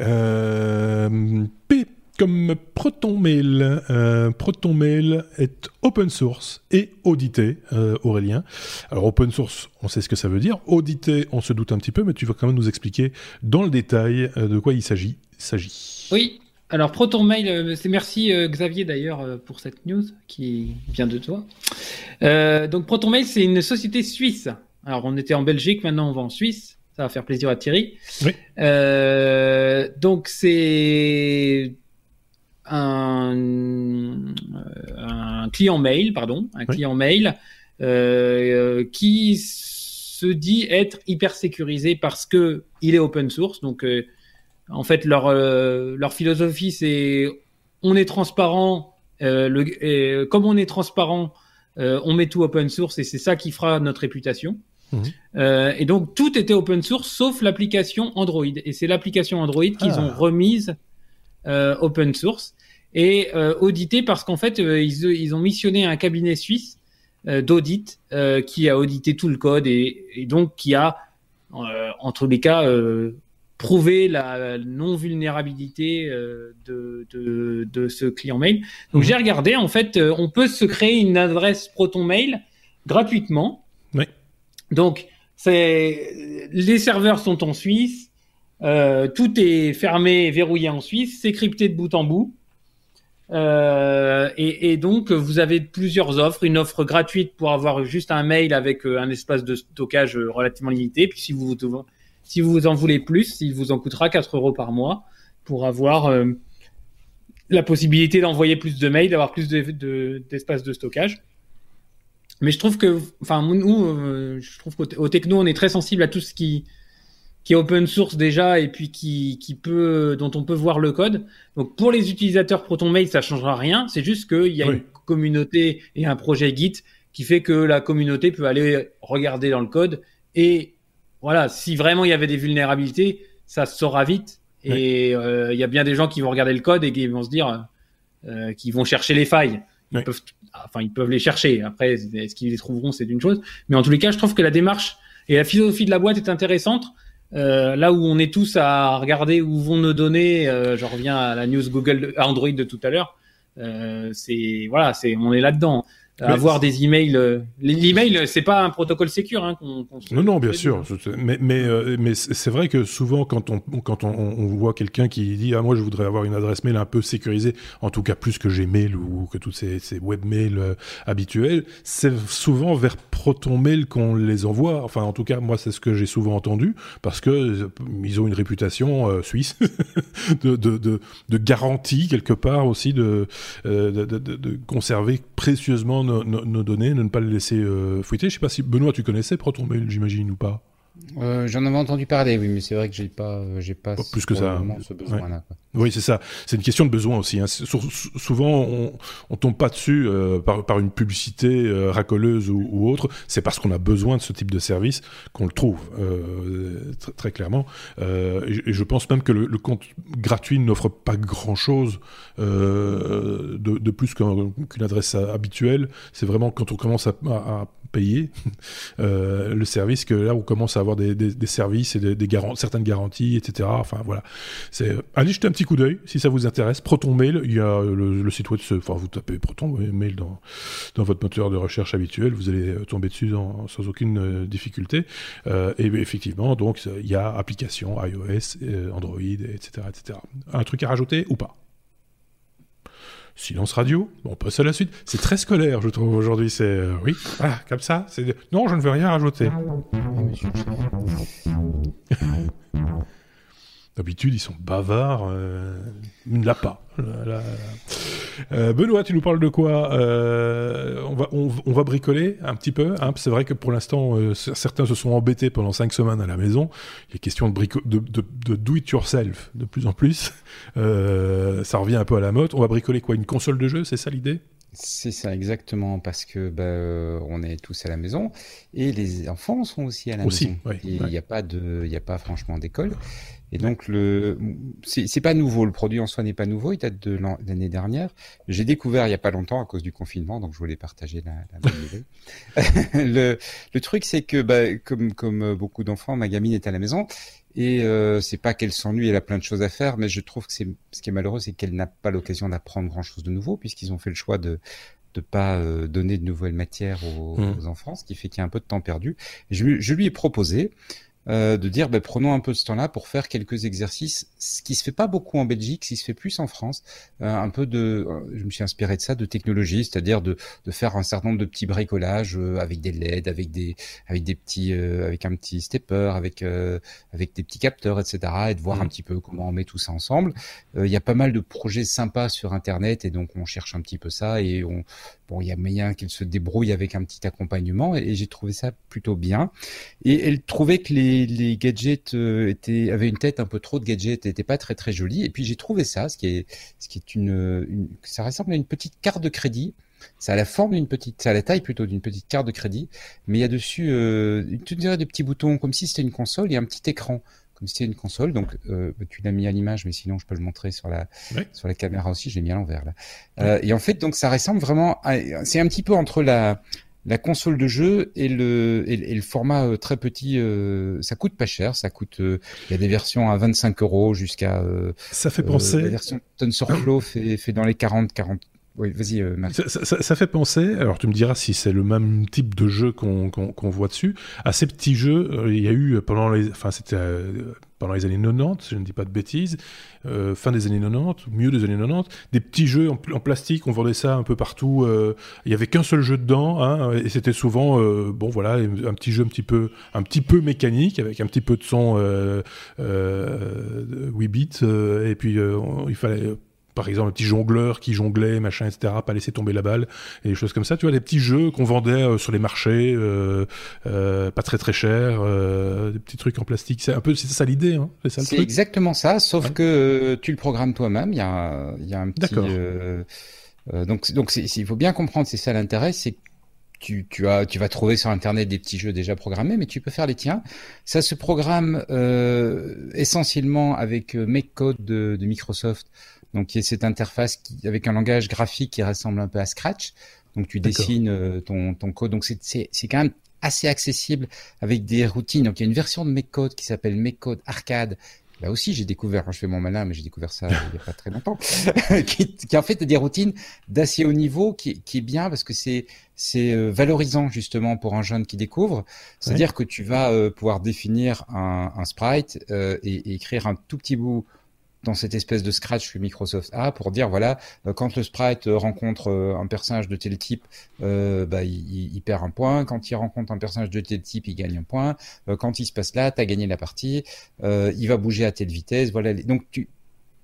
Euh, P comme ProtonMail. Euh, ProtonMail est open source et audité, euh, Aurélien. Alors open source, on sait ce que ça veut dire. Audité, on se doute un petit peu, mais tu vas quand même nous expliquer dans le détail euh, de quoi il s'agit. s'agit. Oui. Alors ProtonMail, c'est merci Xavier d'ailleurs pour cette news qui vient de toi. donc ProtonMail, c'est une société suisse. Alors on était en Belgique, maintenant on va en Suisse. Ça va faire plaisir à Thierry. Oui. donc c'est un, un client mail, pardon, un client mail euh, qui se dit être hyper sécurisé parce que il est open source. Donc, euh, en fait, leur euh, leur philosophie c'est on est transparent. le, comme on est transparent, on met tout open source et c'est ça qui fera notre réputation. Mmh. et donc tout était open source sauf l'application Android. Et c'est l'application Android qu'ils ah. ont remise open source et euh, audité parce qu'en fait, euh, ils, ils, ont missionné un cabinet suisse euh, d'audit euh, qui a audité tout le code et, et donc qui a, en tous les cas, prouvé la non-vulnérabilité de, de, de, ce client mail. Donc mhm. j'ai regardé, en fait, on peut se créer une adresse Proton Mail gratuitement. Oui. Donc, c'est les serveurs sont en Suisse, euh, tout est fermé, verrouillé en Suisse, c'est crypté de bout en bout. Euh, et, et, donc, vous avez plusieurs offres. Une offre gratuite pour avoir juste un mail avec euh, un espace de stockage euh, relativement limité. Puis si vous, si vous en voulez plus, il vous en coûtera 4 euros par mois pour avoir euh, la possibilité d'envoyer plus de mails, d'avoir plus d'espace de, de, stockage. Mais je trouve que, enfin, nous, je trouve qu'au techno, on est très sensible à tout ce qui qui est open source déjà et puis qui, qui peut, dont on peut voir le code. Donc pour les utilisateurs ProtonMail, ça changera rien. C'est juste qu'il y a une communauté et un projet Git qui fait que la communauté peut aller regarder dans le code et voilà, si vraiment il y avait des vulnérabilités, ça se saura vite. Et euh, il y a bien des gens qui vont regarder le code et qui vont se dire, euh, qui vont chercher les failles. Ils peuvent, enfin, ils peuvent les chercher. Après, est-ce qu'ils les trouveront, c'est une chose. Mais en tous les cas, je trouve que la démarche et la philosophie de la boîte est intéressante euh, là où on est tous à regarder où vont nos données, euh, je reviens à la news Google Android de tout à l'heure. Euh, c'est voilà, c'est on est là-dedans. Avoir des emails. Euh, l'email, c'est pas un protocole sécure. Hein, non, non, bien sûr. Mais, mais, euh, mais c'est vrai que souvent, quand on, quand on, on voit quelqu'un qui dit Ah, moi, je voudrais avoir une adresse mail un peu sécurisée, en tout cas plus que Gmail ou que toutes ces, ces webmails euh, habituels, c'est souvent vers ProtonMail qu'on les envoie. Enfin, en tout cas, moi, c'est ce que j'ai souvent entendu parce que ils ont une réputation suisse de, de, de, de, garantie, quelque part aussi, de, de, de conserver précieusement nos, données, de ne pas les laisser euh, fouetter. Je sais pas si Benoît, tu connaissais ProtonMail, j'imagine ou pas? Euh, j'en avais entendu parler, oui, mais c'est vrai que j'ai pas, j'ai pas, plus que ça. ce besoin-là. Oui, c'est ça. C'est une question de besoin aussi. Hein. Souvent, on, on tombe pas dessus euh, par, par, une publicité euh, racoleuse ou, ou autre. C'est parce qu'on a besoin de ce type de service qu'on le trouve euh, très, clairement. Et, et, je pense même que le, le compte gratuit n'offre pas grand-chose de, de, plus qu'une adresse habituelle. C'est vraiment quand on commence à, à, payer le service que là, on commence à avoir des, services et des, certaines garanties, etc. Enfin voilà. C'est allez jeter un petit coup d'œil si ça vous intéresse. Proton Mail, il y a le, site web, enfin vous tapez Proton Mail dans, votre moteur de recherche habituel, vous allez euh, tomber dessus sans aucune euh, difficulté. Euh, et effectivement, donc il y a application iOS, Android, etc., etc. Un truc à rajouter ou pas? Silence radio, on passe à la suite. C'est très scolaire, je trouve, aujourd'hui. C'est. oui, ah, comme ça. Non, je ne veux rien rajouter. D'habitude, ils sont bavards. Euh, il ne l'a pas. Euh, Benoît, tu nous parles de quoi euh, on, va, on, va bricoler un petit peu. Hein, c'est vrai que pour l'instant, certains se sont embêtés pendant cinq semaines à la maison. Il est question de, de, do it yourself de plus en plus. Ça revient un peu à la mode. On va bricoler quoi Une console de jeu, c'est ça l'idée? C'est ça exactement parce que bah, on est tous à la maison et les enfants sont aussi à la maison. il n'y a pas de, il a pas franchement d'école et donc le, c'est pas nouveau. Le produit en soi n'est pas nouveau. Il date de l'année dernière. J'ai découvert il y a pas longtemps à cause du confinement, donc je voulais partager la, la bonne nouvelle. le, le truc c'est que bah, comme comme beaucoup d'enfants, ma gamine est à la maison et euh, c'est pas qu'elle s'ennuie, elle a plein de choses à faire, mais je trouve que c'est ce qui est malheureux, c'est qu'elle n'a pas l'occasion d'apprendre grand chose de nouveau puisqu'ils ont fait le choix de de pas euh, donner de nouvelles matières aux, mmh. aux, enfants, ce qui fait qu'il y a un peu de temps perdu. Je, je lui ai proposé euh, de dire ben, prenons un peu de ce temps-là pour faire quelques exercices, ce qui se fait pas beaucoup en Belgique, ce qui se fait plus en France, euh, un peu de, euh, je me suis inspiré de ça, de technologie, c'est-à-dire de, de faire un certain nombre de petits bricolages avec des LED, avec des, avec des petits, avec un petit stepper, avec, avec des petits capteurs, etc., et de voir mmh. un petit peu comment on met tout ça ensemble. Il y a pas mal de projets sympas sur Internet, et donc on cherche un petit peu ça, et on, bon, il y a moyen qu'il se débrouille avec un petit accompagnement, et, et j'ai trouvé ça plutôt bien. Et elle trouvait que les les, gadgets euh, étaient, avaient une tête un peu trop de gadgets, n'étaient pas très très jolis. Et puis j'ai trouvé ça, ce qui est, ce qui est une, ça ressemble à une petite carte de crédit. Ça a la forme d'une petite, ça a la taille plutôt d'une petite carte de crédit, mais il y a dessus, euh, tu dirais des petits boutons comme si c'était une console et un petit écran comme si c'était une console. Donc, euh, tu l'as mis à l'image, mais sinon, je peux le montrer sur la sur la caméra aussi. Je l'ai mis à l'envers là. Euh, et en fait, donc, ça ressemble vraiment. C'est un petit peu entre la la console de jeu et le, et, le format euh, très petit, euh, ça coûte pas cher. Ça coûte, euh, il y a des versions à 25 euros jusqu'à. ça fait penser. la version TensorFlow fait, fait dans les 40, 40. Oui, vas-y, ça, ça, ça, fait penser, alors tu me diras si c'est le même type de jeu qu'on qu'on voit dessus, à ces petits jeux, il y a eu pendant les. Enfin, c'était pendant les années 90, je ne dis pas de bêtises, euh, fin des années 90, mieux des années 90, des petits jeux en, plastique, on vendait ça un peu partout. Euh, il y avait qu'un seul jeu dedans, hein, et c'était souvent, euh, bon voilà, un petit jeu un petit peu, un petit peu mécanique avec un petit peu de son 8 bits, et puis il fallait par exemple, un petit jongleur qui jonglait, machin, etc., pas laisser tomber la balle, et des choses comme ça. Tu vois, des petits jeux qu'on vendait euh, sur les marchés, euh, euh, pas très très cher, des petits trucs en plastique. C'est un peu, c'est ça l'idée, hein C'est ça exactement ça, sauf que tu le programmes toi-même. Il y a, il y a un petit. donc, donc, il faut bien comprendre, c'est ça l'intérêt, c'est tu, tu, as, tu vas trouver sur Internet des petits jeux déjà programmés, mais tu peux faire les tiens. Ça se programme essentiellement avec MakeCode de, de Microsoft. Donc il y a cette interface qui, avec un langage graphique qui ressemble un peu à Scratch. Donc tu dessines euh, ton, ton code. Donc c'est quand même assez accessible avec des routines. Donc il y a une version de MakeCode qui s'appelle MakeCode Arcade là aussi j'ai découvert, quand je fais mon malin, mais j'ai découvert ça il n'y a pas très longtemps, qui, qui, en fait des routines d'assez haut niveau, qui, qui est bien parce que c'est c'est euh, valorisant justement pour un jeune qui découvre. C'est-à-dire que tu vas euh, pouvoir définir un, un sprite euh, et, et, écrire un tout petit bout dans cette espèce de scratch que Microsoft a pour dire voilà euh, quand le sprite euh, rencontre euh, un personnage de tel type euh, bah, il, il, perd un point. Quand il rencontre un personnage de tel type il gagne un point. Quand il se passe là tu as gagné la partie. Il va bouger à telle vitesse. Voilà donc tu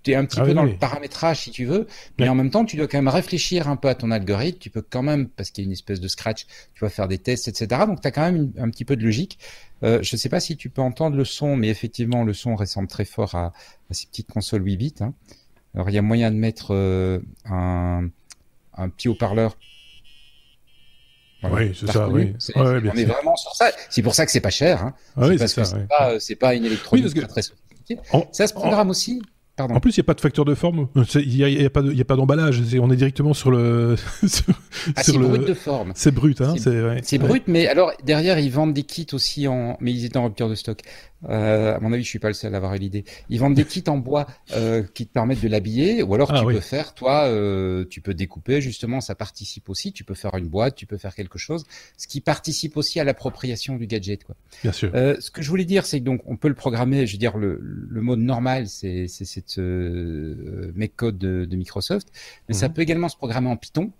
tu es un petit ah peu dans le paramétrage si tu veux, mais en même temps, tu dois quand même réfléchir un peu à ton algorithme. Tu peux quand même, parce qu'il y a une espèce de scratch, tu vas faire des tests, etc. Donc, tu as quand même un petit peu de logique. Euh, je ne sais pas si tu peux entendre le son, mais effectivement, le son ressemble très fort à, à ces petites consoles 8 bits. Hein. Alors, il y a moyen de mettre euh, un, un petit haut-parleur oui, c'est ça, oui. on est vraiment sur ça. C'est pour ça que c'est pas cher. Hein. Ah c'est parce que c'est pas, pas, une électronique très, très sophistiquée. Ça se programme aussi en plus, il n'y a pas de facteur de forme. Il n'y a, a, pas d'emballage. On est directement sur le. ah, c'est brut de forme. C'est brut, hein. C'est brut, mais alors derrière, ils vendent des kits aussi en. Mais ils étaient en rupture de stock. Euh, à mon avis, je suis pas le seul à avoir eu l'idée. Ils vendent des kits en bois euh, qui te permettent de l'habiller, ou alors ah tu peux faire, toi, euh, tu peux découper. Justement, ça participe aussi. Tu peux faire une boîte, tu peux faire quelque chose, ce qui participe aussi à l'appropriation du gadget, quoi. Bien sûr. Euh, ce que je voulais dire, c'est que donc on peut le programmer. Je veux dire, le, le mode normal, c'est cette euh, make code de, de, Microsoft, mais ça mhm. peut également se programmer en Python.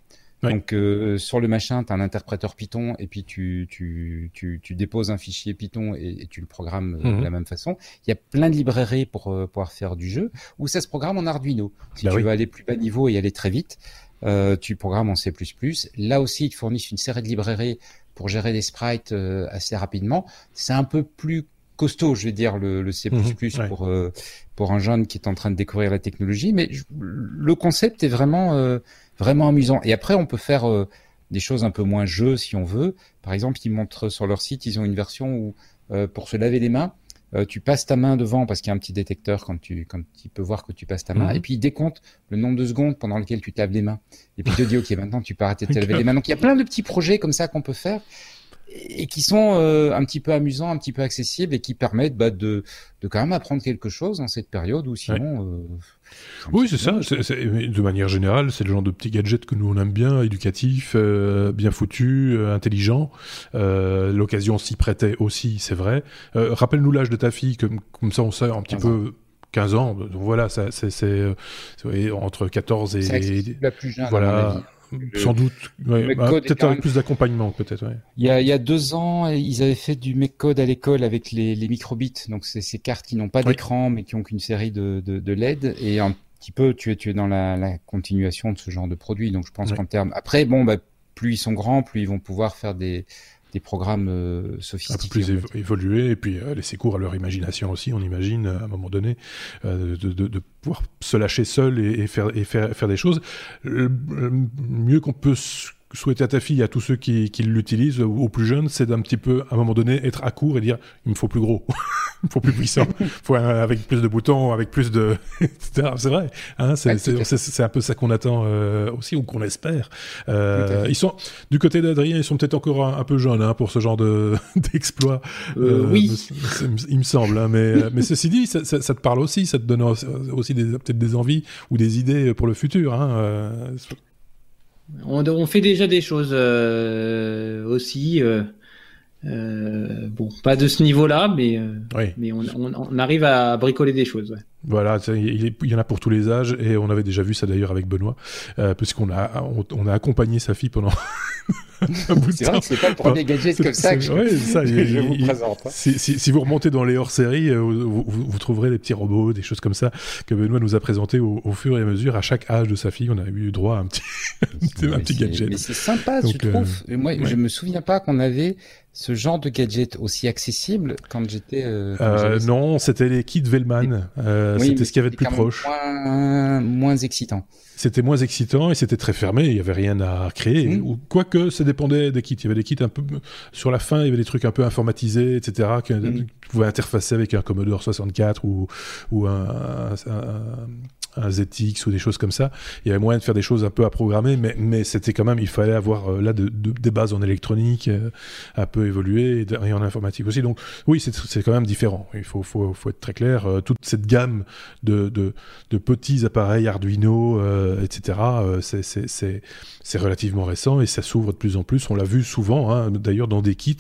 Donc euh, sur le machin, tu as un interpréteur Python et puis tu, tu, tu, tu déposes un fichier Python et, tu le programmes euh, de mhm. la même façon. Il y a plein de librairies pour euh, pouvoir faire du jeu ou ça se programme en Arduino. Si bah tu veux aller plus bas niveau et aller très vite, euh, tu programmes en C++. Là aussi, ils te fournissent une série de librairies pour gérer des sprites assez rapidement. C'est un peu plus costaud, je vais dire, le, le C++ mhm. pour pour un jeune qui est en train de découvrir la technologie, mais le concept est vraiment vraiment amusant. Et après, on peut faire euh, des choses un peu moins jeux si on veut. Par exemple, ils montrent sur leur site, ils ont une version où euh, pour se laver les mains, euh, tu passes ta main devant parce qu'il y a un petit détecteur quand tu quand il peut voir que tu passes ta main mhm. et puis il décompte le nombre de secondes pendant lesquelles tu te laves les mains et puis il te dit ok maintenant tu peux arrêter de te laver les mains donc il y a plein de petits projets comme ça qu'on peut faire et qui sont euh, un petit peu amusants, un petit peu accessibles et qui permettent bah, de, de quand même apprendre quelque chose dans cette période où sinon. Euh, oui, c'est ça. de manière générale, c'est le genre de petits gadgets que nous on aime bien, éducatif, euh, bien foutu, intelligent. L'occasion s'y prêtait aussi, c'est vrai. Rappelle-nous l'âge de ta fille, comme, comme ça on sait un petit peu. 15 ans, donc voilà, c'est entre 14 et... La plus jeune, voilà. Sans doute. Bah, peut-être avec plus d'accompagnement, peut-être. Il, y a, il y a deux ans, ils avaient fait du code à l'école avec les, les microbits. Donc, c'est ces cartes qui n'ont pas d'écran, mais qui ont qu'une série de, de, de, LED. Et un petit peu, tu es, tu es dans la, la continuation de ce genre de produit. Donc, je pense qu'en termes. Après, bon, bah, plus ils sont grands, plus ils vont pouvoir faire des, des programmes euh, sophistiqués. Un peu plus évolués, et puis euh, laisser cours à leur imagination aussi, on imagine, à un moment donné, euh, de, de, de, pouvoir se lâcher seul et, et, faire, et faire, faire des choses. Le, mieux qu'on peut souhaiter à ta fille, à tous ceux qui, qui l'utilisent, aux plus jeunes, c'est d'un petit peu, à un moment donné, être à court et dire, il me faut plus gros, il me faut plus puissant, il faut avec plus de boutons, avec plus de. C'est vrai, hein, c'est un peu ça qu'on attend euh, aussi ou qu'on espère. Euh, ils sont du côté d'Adrien, ils sont peut-être encore un, peu jeunes hein, pour ce genre de d'exploit. Euh, oui, il me semble. Hein, mais mais ceci dit, ça, ça, ça, te parle aussi, ça te donne aussi peut-être des envies ou des idées pour le futur. Hein, on, fait déjà des choses euh, aussi. Euh, euh, bon, pas de ce niveau-là, mais, mais on, arrive à bricoler des choses. Voilà, il, y en a pour tous les âges et on avait déjà vu ça d'ailleurs avec Benoît, puisqu'on a on, a accompagné sa fille pendant c'est vrai que c'est pas le premier gadget comme ça que je, vous présente. Hein. Si, vous remontez dans les hors-séries, euh, vous, trouverez des petits robots, des choses comme ça que Benoît nous a présenté au, fur et à mesure. À chaque âge de sa fille, on a eu droit à un petit, un petit gadget. Mais c'est sympa, je euh, trouve. moi, je me souviens pas qu'on avait ce genre de gadget aussi accessible quand j'étais. Euh, euh non, c'était les kits Vellman. Euh, c'était ce qu'il y avait de plus proche. Moins, moins excitant. C'était moins excitant et c'était très fermé. Il y avait rien à créer. Mmh. Ou quoique, ça dépendait des kits. Il y avait des kits un peu sur la fin. Il y avait des trucs un peu informatisés, etc. Que mmh. tu pouvais interfacer avec un Commodore 64 ou ou un, un un ZX ou des choses comme ça. Il y avait moyen de faire des choses un peu à programmer, mais, mais c'était quand même, il fallait avoir là de, des bases en électronique un peu évoluées et, en informatique aussi. Donc oui, c'est quand même différent. Il faut, faut, faut être très clair. toute cette gamme de, de, petits appareils Arduino, etc., c'est relativement récent et ça s'ouvre de plus en plus. On l'a vu souvent, hein, d'ailleurs, dans des kits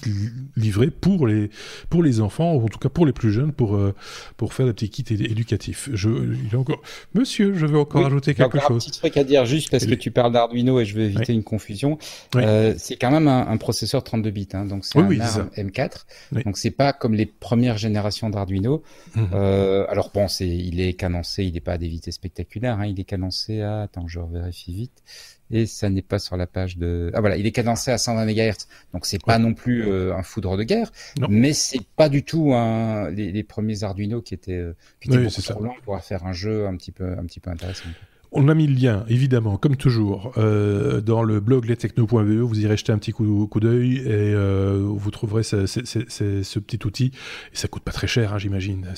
livrés pour les, pour les enfants, ou en tout cas pour les plus jeunes, pour, euh, pour faire des petits kits éducatifs. Je, encore... Monsieur, je veux encore ajouter quelque chose. Un petit truc à dire juste parce que tu parles d'Arduino et je veux éviter une confusion. Euh, c'est quand même un, processeur 32 bits, hein, donc c'est un ARM M4. Donc c'est pas comme les premières générations d'Arduino. Mhm. Euh, alors bon, c'est, il est cadencé, il n'est pas à des vitesses spectaculaires, hein, il est cadencé à, attends, je vérifie vite et ça n'est pas sur la page de. Ah voilà, il est cadencé à 120 MHz, donc c'est pas non plus euh, un foudre de guerre, mais c'est pas du tout un... les, premiers Arduino qui étaient, euh, qui étaient beaucoup trop longs pour faire un jeu un petit peu, un petit peu intéressant. On a mis le lien, évidemment, comme toujours, euh, dans le blog lestechno.be. Vous irez jeter un petit coup, coup d'œil et euh, vous trouverez ce, petit outil. Et ça coûte pas très cher, hein, j'imagine.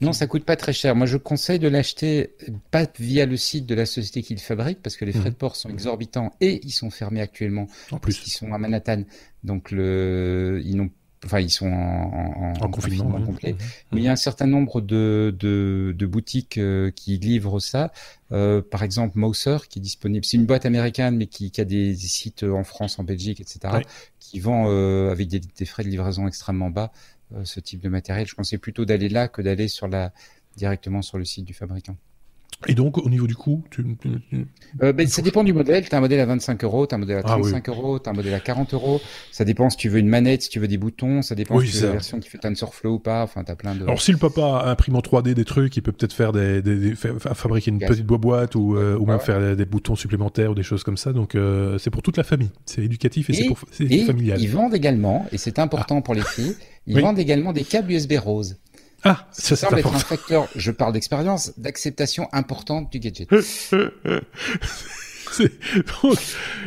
Non, ça coûte pas très cher. Moi, je conseille de l'acheter pas via le site de la société qui le fabrique, parce que les frais mhm. de port sont exorbitants et ils sont fermés actuellement. En plus, ils sont à Manhattan, donc le, ils n'ont enfin ils sont en, en, confinement, complet. Mais il y a un certain nombre de, de, de boutiques euh, qui livrent ça. Euh, par exemple, Mouser qui est disponible. C'est une boîte américaine, mais qui, qui a des, sites en France, en Belgique, etc. Qui vend euh, avec des, des, frais de livraison extrêmement bas euh, ce type de matériel. Je conseille plutôt d'aller là que d'aller sur la directement sur le site du fabricant. Et donc, au niveau du coût tu, euh, ben, Ça dépend du modèle. Tu as un modèle à 25 euros, tu as un modèle à 35 ah euros, tu as un modèle à 40 euros. Ça dépend si tu veux une manette, si tu veux des boutons, ça dépend si tu veux la version qui fait TensorFlow ou pas. Enfin, tu as plein de... Alors, si le papa imprime en 3D des trucs, il peut peut-être faire des, des, fabriquer une petite boîte ou, euh, ou même faire des, boutons supplémentaires ou des choses comme ça. Donc, euh, c'est pour toute la famille. C'est éducatif et, c'est familial. Ils vendent également, et c'est important pour les filles, ils vendent également des câbles USB roses. Ah, ça, semble être un facteur, je parle d'expérience, d'acceptation importante du gadget.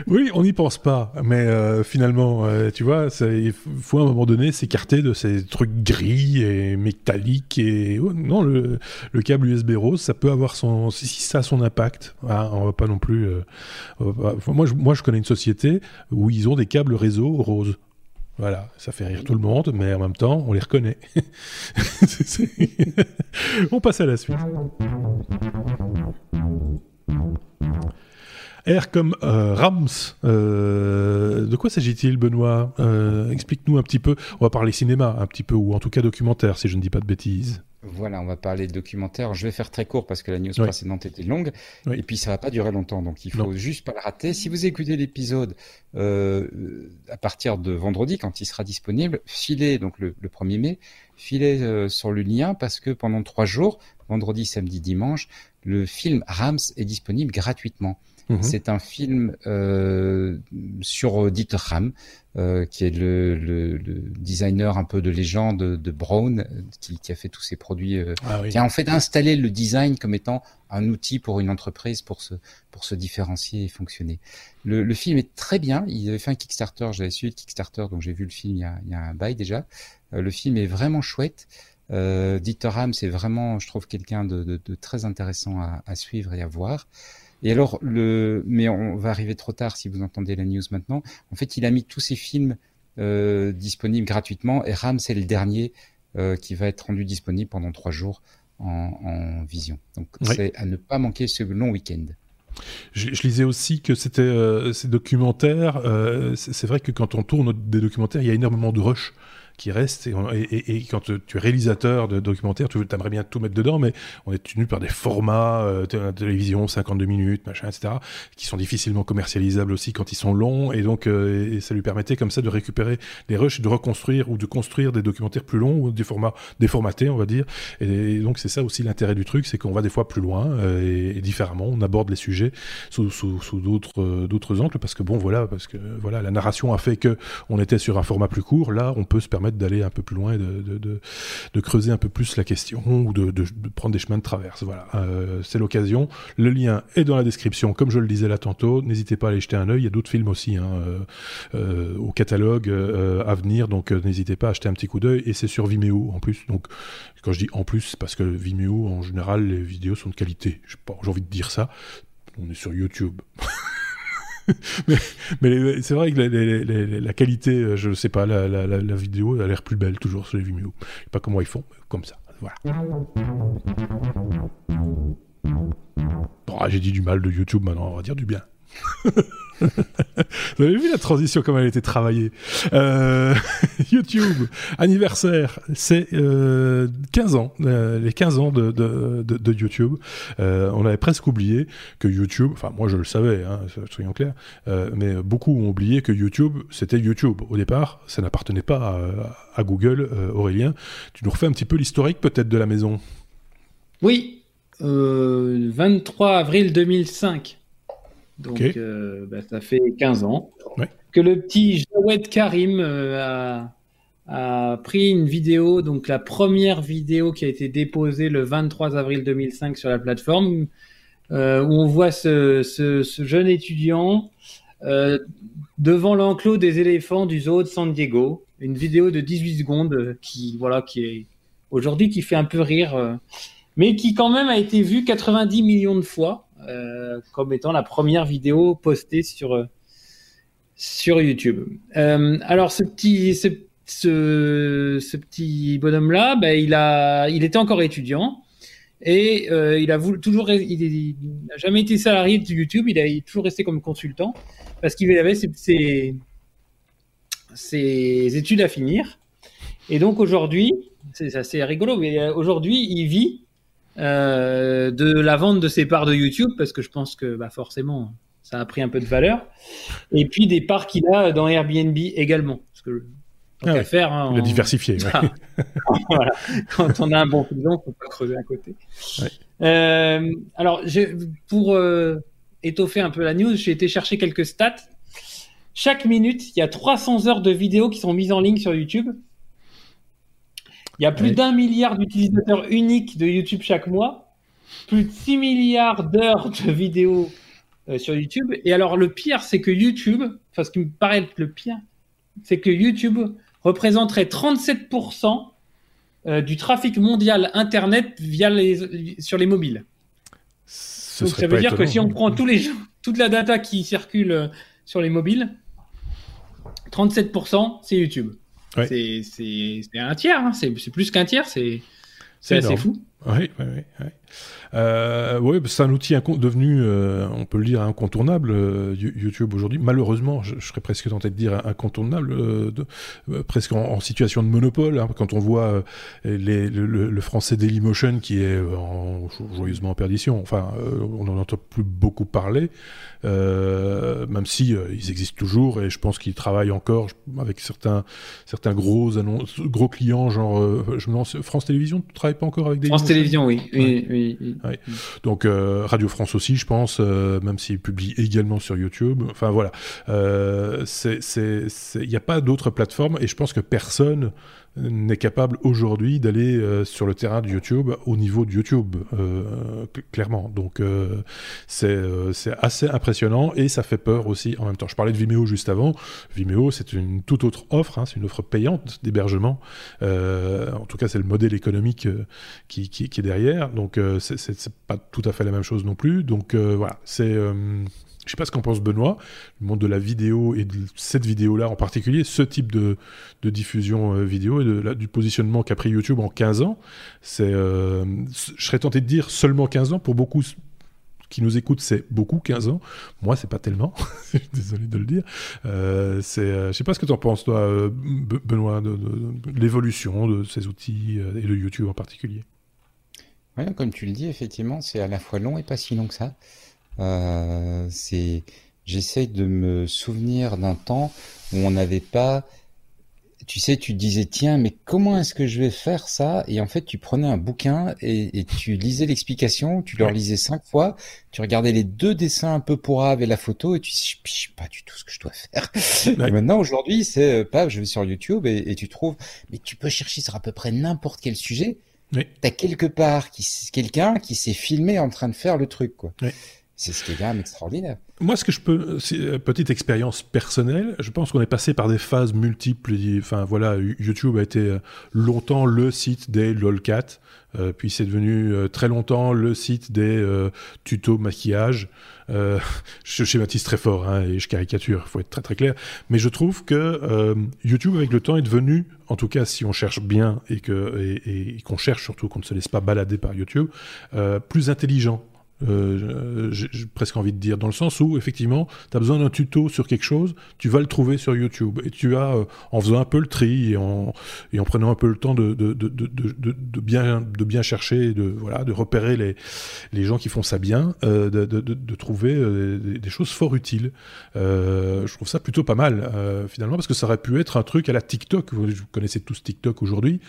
oui, on n'y pense pas, mais euh, finalement, euh, tu vois, il faut à un moment donné s'écarter de ces trucs gris et métalliques et oh, non, le, câble USB rose, ça peut avoir son, si ça a son impact, hein, on va pas non plus. Euh, moi, je, moi, je connais une société où ils ont des câbles réseau roses. Voilà, ça fait rire tout le monde, mais en même temps, on les reconnaît. on passe à la suite. R comme euh, Rams. Euh, de quoi s'agit-il, Benoît? Euh, Explique-nous un petit peu. On va parler cinéma, un petit peu, ou en tout cas documentaire, si je ne dis pas de bêtises. Voilà, on va parler de documentaire. Je vais faire très court parce que la news précédente était longue. Et puis ça va pas durer longtemps, donc il faut juste pas le rater. Si vous écoutez l'épisode euh, à partir de vendredi, quand il sera disponible, filez donc le, 1er mai, filez euh, sur le lien parce que pendant trois jours, vendredi, samedi, dimanche, le film Rams est disponible gratuitement. Mhm. C'est un film euh, sur Dieter Ram, euh, qui est le, le, le, designer un peu de légende de Brown, qui, qui a fait tous ces produits, euh, ah qui a en fait installé le design comme étant un outil pour une entreprise pour se pour se différencier et fonctionner. Le, le film est très bien. Il avait fait un Kickstarter, j'avais suivi le Kickstarter, donc j'ai vu le film il y a, il y a un bail déjà. Euh, le film est vraiment chouette. Euh, Dieter Ram, c'est vraiment, je trouve, quelqu'un de, de, de, très intéressant à, à, suivre et à voir. Et alors, le, mais on va arriver trop tard si vous entendez la news maintenant. En fait, il a mis tous ses films euh, disponibles gratuitement et Ram, c'est le dernier euh, qui va être rendu disponible pendant trois jours en, en vision. Donc, c'est à ne pas manquer ce long week-end. Je, je, lisais aussi que c'était euh, ces documentaires. C'est vrai que quand on tourne des documentaires, il y a énormément de rush qui reste. Et, quand tu es réalisateur de documentaire, tu aimerais bien tout mettre dedans, mais on est tenu par des formats, euh, télévision, 52 minutes, machin, etc., qui sont difficilement commercialisables aussi quand ils sont longs. Et donc, euh, ça lui permettait comme ça de récupérer des rushs, de reconstruire ou de construire des documentaires plus longs ou des formats déformatés, on va dire. Et, donc, c'est ça aussi l'intérêt du truc, c'est qu'on va des fois plus loin euh, et, différemment. On aborde les sujets sous, d'autres, d'autres angles parce que bon, voilà, parce que voilà, la narration a fait que on était sur un format plus court. Là, on peut se permettre permettent d'aller un peu plus loin et de, de, creuser un peu plus la question ou de, prendre des chemins de traverse. Voilà, euh, c'est l'occasion. Le lien est dans la description, comme je le disais là tantôt. N'hésitez pas à aller jeter un œil. Il y a d'autres films aussi hein, au catalogue à venir, donc n'hésitez pas à acheter un petit coup d'œil. Et c'est sur Vimeo en plus. Donc quand je dis en plus, c'est parce que Vimeo en général les vidéos sont de qualité. J'ai envie de dire ça. On est sur YouTube. mais, c'est vrai que la, qualité, euh, je ne sais pas, la, vidéo a l'air plus belle toujours sur les Vimeo. Je sais pas comment ils font, comme ça. Voilà. Bon, ah, j'ai dit du mal de YouTube, maintenant on va dire du bien. Vous avez vu la transition, comme elle été travaillée? Euh, YouTube, anniversaire, c'est euh, 15 ans, euh, les 15 ans de, YouTube. Euh, on avait presque oublié que YouTube, enfin moi je le savais, hein, soyons clairs, euh, mais beaucoup ont oublié que YouTube, c'était YouTube. Au départ, ça n'appartenait pas à, à Google. Aurélien, tu nous refais un petit peu l'historique peut-être de la maison? Oui, 23 avril 2005. Donc, euh, bah, ça fait 15 ans que le petit Jawed Karim euh, a, pris une vidéo, donc la première vidéo qui a été déposée le 23 avril 2005 sur la plateforme, euh, où on voit ce, jeune étudiant devant l'enclos des éléphants du zoo de San Diego. Une vidéo de 18 secondes qui, voilà, qui est aujourd'hui qui fait un peu rire, mais qui quand même a été vue 90 millions de fois. Euh, comme étant la première vidéo postée sur euh, sur YouTube. Euh, alors ce petit ce, ce, petit bonhomme là, ben, il il était encore étudiant et il a toujours il n'a jamais été salarié de YouTube, il a, toujours resté comme consultant parce qu'il avait ses, ses, études à finir. Et donc aujourd'hui, c'est assez rigolo, mais aujourd'hui il vit euh, de la vente de ses parts de YouTube, parce que je pense que bah, forcément, ça a pris un peu de valeur. Et puis des parts qu'il a dans Airbnb également. Parce que ah faire. Hein, le diversifier. voilà. Quand on a un bon filon, faut pas creuser à côté. Euh, alors, pour euh, étoffer un peu la news, j'ai été chercher quelques stats. Chaque minute, il y a 300 heures de vidéos qui sont mises en ligne sur YouTube. Il y a plus d'un milliard d'utilisateurs uniques de YouTube chaque mois, plus de 6 milliards d'heures de vidéos euh, sur YouTube. Et alors le pire, c'est que YouTube, enfin ce qui me paraît le pire, c'est que YouTube représenterait 37% euh, du trafic mondial Internet via les, sur les mobiles. Donc ça veut dire que si on prend tous les, toute la data qui circule euh, sur les mobiles, 37% c'est YouTube. C'est un tiers, hein. c'est plus qu'un tiers, c'est assez fou. Oui, oui, oui. Euh, oui, c'est un outil devenu, euh, on peut le dire, incontournable, euh, YouTube aujourd'hui. Malheureusement, je, serais presque tenté de dire incontournable, de, presque en, situation de monopole. Hein, quand on voit les, le, français Dailymotion qui est en, joyeusement en perdition, enfin, on n'en entend plus beaucoup parler, même si ils existent toujours et je pense qu'ils travaillent encore avec certains, certains gros, annonces, gros clients, genre, je me lance, France Télévisions, tu travailles pas encore avec Dailymotion? France Télévisions, oui. oui, oui donc euh, Radio France aussi, je pense, euh, même s'il publie également sur YouTube. Enfin voilà, euh, il n'y a pas d'autres plateformes et je pense que personne n'est capable aujourd'hui d'aller sur le terrain de YouTube au niveau de YouTube, clairement. Donc c'est assez impressionnant et ça fait peur aussi en même temps. Je parlais de Vimeo juste avant. Vimeo, c'est une toute autre offre, hein, c'est une offre payante d'hébergement. en tout cas, c'est le modèle économique qui, qui, qui, est derrière. Donc c'est pas tout à fait la même chose non plus. Donc euh, voilà, c'est. Euh, je sais pas ce qu'en pense Benoît, le monde de la vidéo et de cette vidéo-là en particulier, ce type de, diffusion euh, vidéo et du positionnement qu'a pris YouTube en 15 ans. C'est, je serais tenté de dire seulement 15 ans. Pour beaucoup qui nous écoutent, c'est beaucoup 15 ans. Moi, c'est pas tellement. Désolé de le dire. c'est, je sais pas ce que tu en penses, toi, Benoît, de l'évolution de ces outils et de YouTube en particulier comme tu le dis, effectivement, c'est à la fois long et pas si long que ça. Euh, c'est, j'essaye de me souvenir d'un temps où on n'avait pas tu sais, tu disais, tiens, mais comment est-ce que je vais faire ça? Et en fait, tu prenais un bouquin et, tu lisais l'explication, tu le lisais cinq fois, tu regardais les deux dessins un peu pourraves et la photo et tu sais, je sais pas du tout ce que je dois faire. Et maintenant, aujourd'hui, c'est, euh, pas, je vais sur YouTube et, tu trouves, mais tu peux chercher sur à peu près n'importe quel sujet. Oui. T'as quelque part qui, quelqu'un qui s'est filmé en train de faire le truc, quoi. Oui. C'est ce qui est quand même extraordinaire. Moi, ce que je peux, euh, petite expérience personnelle. Je pense qu'on est passé par des phases multiples. Enfin, voilà, YouTube a été euh, longtemps le site des lolcat, euh, puis c'est devenu très longtemps le site des tutos maquillage. je schématise très fort hein, et je caricature. Il faut être très très clair. Mais je trouve que YouTube, avec le temps, est devenu, en tout cas, si on cherche bien et qu'on cherche surtout qu'on ne se laisse pas balader par YouTube, plus intelligent euh, j'ai presque envie de dire, dans le sens où, effectivement, tu as besoin d'un tuto sur quelque chose, tu vas le trouver sur YouTube. Et tu as, euh, en faisant un peu le tri et en, et en prenant un peu le temps de, de, de, de bien, de bien chercher, de, voilà, de repérer les, les gens qui font ça bien, euh, de, trouver euh, des, choses fort utiles. je trouve ça plutôt pas mal, finalement, parce que ça aurait pu être un truc à la TikTok. Vous, connaissez tous TikTok aujourd'hui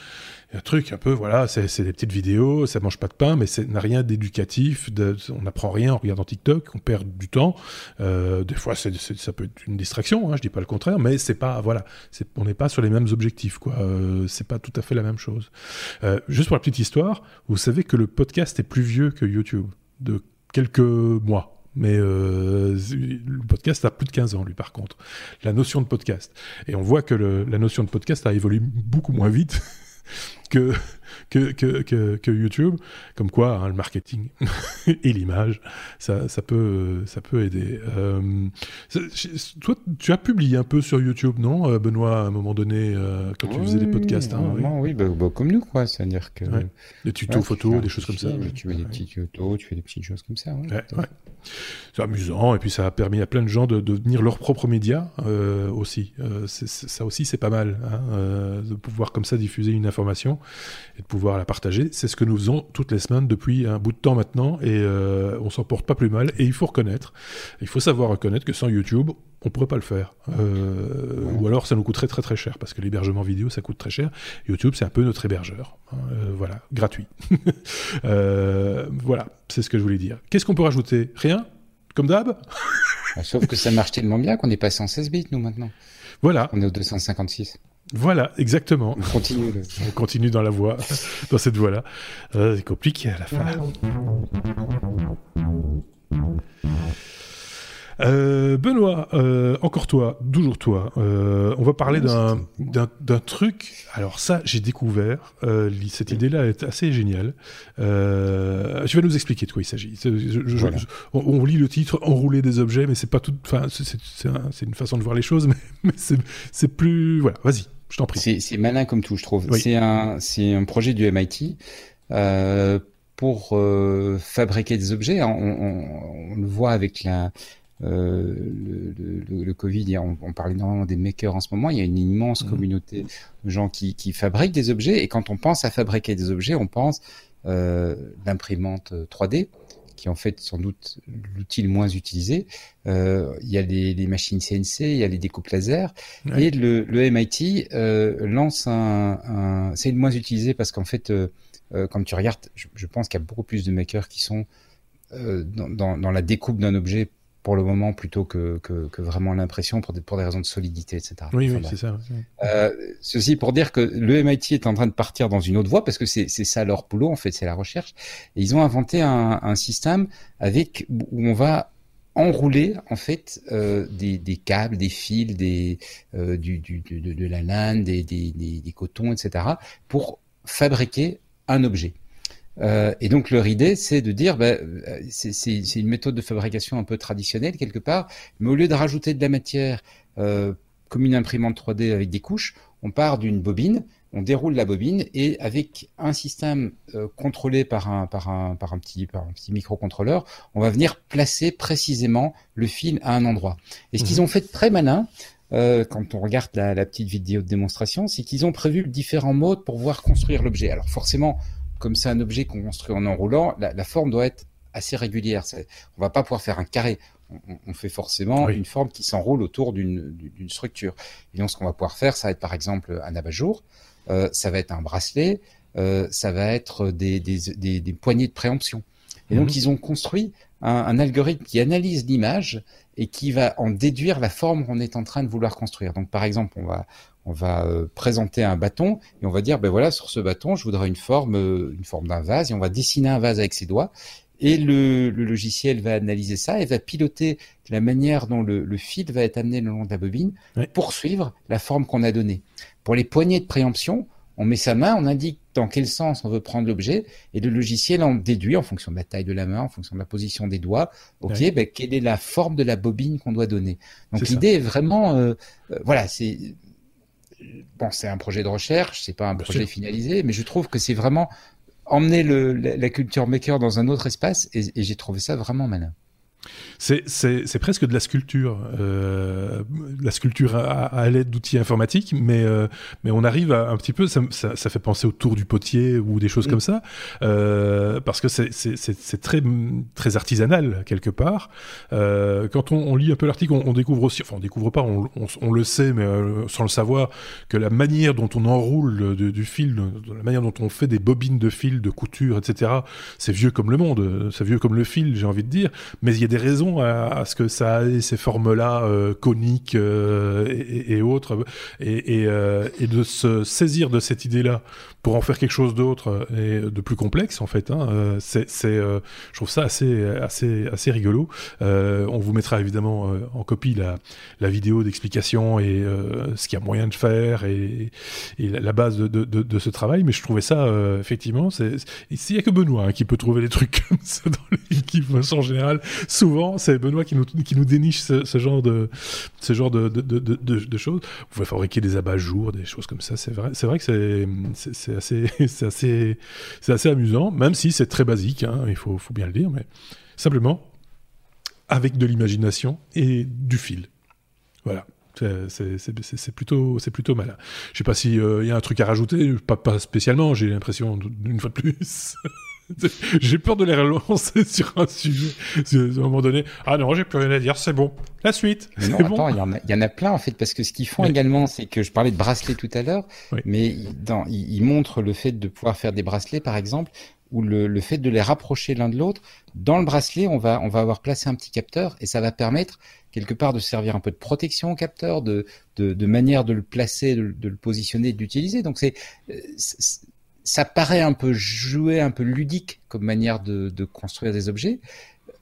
un truc un peu, voilà, c'est des petites vidéos, ça mange pas de pain, mais ça n'a rien d'éducatif, on n'apprend rien en regardant TikTok, on perd du temps. Euh, des fois, ça peut être une distraction, hein, je dis pas le contraire, mais c'est pas, voilà, on n'est pas sur les mêmes objectifs, quoi. Euh, c'est pas tout à fait la même chose. Euh, juste pour la petite histoire, vous savez que le podcast est plus vieux que YouTube, de quelques mois. Mais le podcast a plus de 15 ans, lui, par contre. La notion de podcast. Et on voit que la notion de podcast a évolué beaucoup moins vite que, que, que, que, YouTube. Comme quoi, hein, le marketing et l'image, ça, ça, peut, ça peut aider. Euh, toi, tu as publié un peu sur YouTube, non, euh, Benoît, à un moment donné, euh, quand tu faisais des podcasts hein, Oui, bah, bah, comme nous, quoi. C'est-à-dire que. Des tutos photos, des choses comme ça. Tu fais des petits tutos, tu fais des petites choses comme ça. C'est amusant, et puis ça a permis à plein de gens de, devenir leur propre média aussi. ça aussi, c'est pas mal, hein, de pouvoir comme ça diffuser une information et de pouvoir la partager. C'est ce que nous faisons toutes les semaines depuis un bout de temps maintenant et euh, on s'en porte pas plus mal. Et il faut reconnaître, il faut savoir reconnaître que sans YouTube, on pourrait pas le faire. Euh, ou alors ça nous coûterait très très cher parce que l'hébergement vidéo ça coûte très cher. YouTube c'est un peu notre hébergeur. Hein, euh, voilà, gratuit. voilà, c'est ce que je voulais dire. Qu'est-ce qu'on peut rajouter? Rien? Comme d'hab? Ah, Sauf que ça marche tellement bien qu'on est passé en 16 bits nous maintenant. Voilà. On est au 256. Voilà, exactement. On continue. On continue dans la voie, dans cette voie-là. Euh, c'est compliqué à la fin. Euh, Benoît, euh, encore toi, toujours toi. on va parler d'un truc. Alors ça, j'ai découvert. cette idée-là est assez géniale. tu vas nous expliquer de quoi il s'agit. On, lit le titre "Enrouler des objets", mais c'est pas tout. Enfin, c'est une façon de voir les choses, mais, mais c'est plus. Voilà, vas-y. Je t'en prie. C'est malin comme tout, je trouve. C'est un, un projet du MIT euh, pour euh, fabriquer des objets. On, on, on, le voit avec la, euh, le, le, le, Covid, on, on, parle énormément des makers en ce moment. Il y a une immense mmh. communauté de gens qui, qui, fabriquent des objets. Et quand on pense à fabriquer des objets, on pense euh, d'imprimante 3D qui est en fait sans doute l'outil le moins utilisé. Euh, il y a les, machines CNC, il y a les découpes laser, et le, le MIT euh, lance un, un c'est le moins utilisé parce qu'en fait, euh, quand tu regardes, je, je pense qu'il y a beaucoup plus de makers qui sont dans, dans, dans, la découpe d'un objet pour le moment plutôt que, que, que vraiment l'impression pour des, pour des raisons de solidité, etc. Oui, oui, c'est ça. Euh, ceci pour dire que le MIT est en train de partir dans une autre voie parce que c'est ça leur boulot en fait, c'est la recherche. Et ils ont inventé un, un système avec où on va enrouler en fait euh, des, des, câbles, des fils, des, euh, du, du, de, de, la laine, des, des, des, des cotons, etc. pour fabriquer un objet. Euh, et donc leur idée, c'est de dire, bah, c'est une méthode de fabrication un peu traditionnelle quelque part, mais au lieu de rajouter de la matière euh, comme une imprimante 3D avec des couches, on part d'une bobine, on déroule la bobine et avec un système euh, contrôlé par un, par, un, par, un petit, par un petit microcontrôleur, on va venir placer précisément le fil à un endroit. Et ce qu'ils mhm. ont fait de très malin, euh, quand on regarde la, la, petite vidéo de démonstration, c'est qu'ils ont prévu différents modes pour pouvoir construire l'objet. Alors forcément, comme c'est un objet qu'on construit en enroulant, la, la, forme doit être assez régulière. On va pas pouvoir faire un carré. on, fait forcément une forme qui s'enroule autour d'une structure. Et donc, ce qu'on va pouvoir faire, ça va être par exemple un abat-jour, euh, ça va être un bracelet, euh, ça va être des, des, des, poignées de préemption. Et donc, mhm. ils ont construit un, algorithme qui analyse l'image et qui va en déduire la forme qu'on est en train de vouloir construire. Donc, par exemple, on va, on va euh, présenter un bâton et on va dire, ben voilà, sur ce bâton, je voudrais une forme, une forme d'un vase et on va dessiner un vase avec ses doigts et le, logiciel va analyser ça et va piloter la manière dont le, fil va être amené le long de la bobine pour suivre la forme qu'on a donnée. Pour les poignées de préemption, on met sa main, on indique dans quel sens on veut prendre l'objet, et le logiciel en déduit en fonction de la taille de la main, en fonction de la position des doigts, ok, ben, quelle est la forme de la bobine qu'on doit donner? Donc l'idée est vraiment, euh, euh, voilà, c'est bon, c'est un projet de recherche, c'est pas un projet finalisé, mais je trouve que c'est vraiment emmener le, la, culture maker dans un autre espace et, et j'ai trouvé ça vraiment malin. C'est presque de la sculpture, euh, la sculpture à, l'aide d'outils informatiques, mais, euh, mais on arrive à un petit peu, ça, ça, ça, fait penser au tour du potier ou des choses mm. comme ça, euh, parce que c'est très, très artisanal quelque part. Euh, quand on, on, lit un peu l'article, on, on, découvre aussi, enfin on découvre pas, on, on le sait, mais sans le savoir, que la manière dont on enroule du fil, la manière dont on fait des bobines de fil, de couture, etc., c'est vieux comme le monde, c'est vieux comme le fil, j'ai envie de dire, mais il y a des raisons à, ce que ça ait ces formes-là euh, coniques euh, et, autres, et, euh, et, de se saisir de cette idée-là pour en faire quelque chose d'autre et de plus complexe en fait. Hein, c'est, je trouve ça assez, assez, assez rigolo. on vous mettra évidemment en copie la, la vidéo d'explication et ce qu'il y a moyen de faire et, la, base de, de, ce travail. Mais je trouvais ça effectivement, c'est, il y a que Benoît hein, qui peut trouver des trucs comme ça dans l'équipe en général souvent, c'est Benoît qui nous, déniche ce, genre de, choses. Vous pouvez fabriquer des abat-jours, des choses comme ça. C'est vrai, c'est vrai que c'est, assez, amusant, même si c'est très basique, hein, il faut, bien le dire, mais simplement avec de l'imagination et du fil. Voilà. C'est plutôt, malin. Je sais pas s'il euh, y a un truc à rajouter, pas, pas spécialement, j'ai l'impression, une fois de plus. j'ai peur de les relancer sur un sujet. À un moment donné, ah non, j'ai plus rien à dire, c'est bon. La suite. Non, attends, il y, en a plein en fait, parce que ce qu'ils font également, c'est que je parlais de bracelets tout à l'heure, mais dans, ils, montrent le fait de pouvoir faire des bracelets, par exemple, ou le, le fait de les rapprocher l'un de l'autre. Dans le bracelet, on va, on va avoir placé un petit capteur et ça va permettre quelque part de servir un peu de protection au capteur, de, de, de manière de le placer, de, de le positionner, d'utiliser. Donc c'est ça paraît un peu joué, un peu ludique comme manière de, de construire des objets,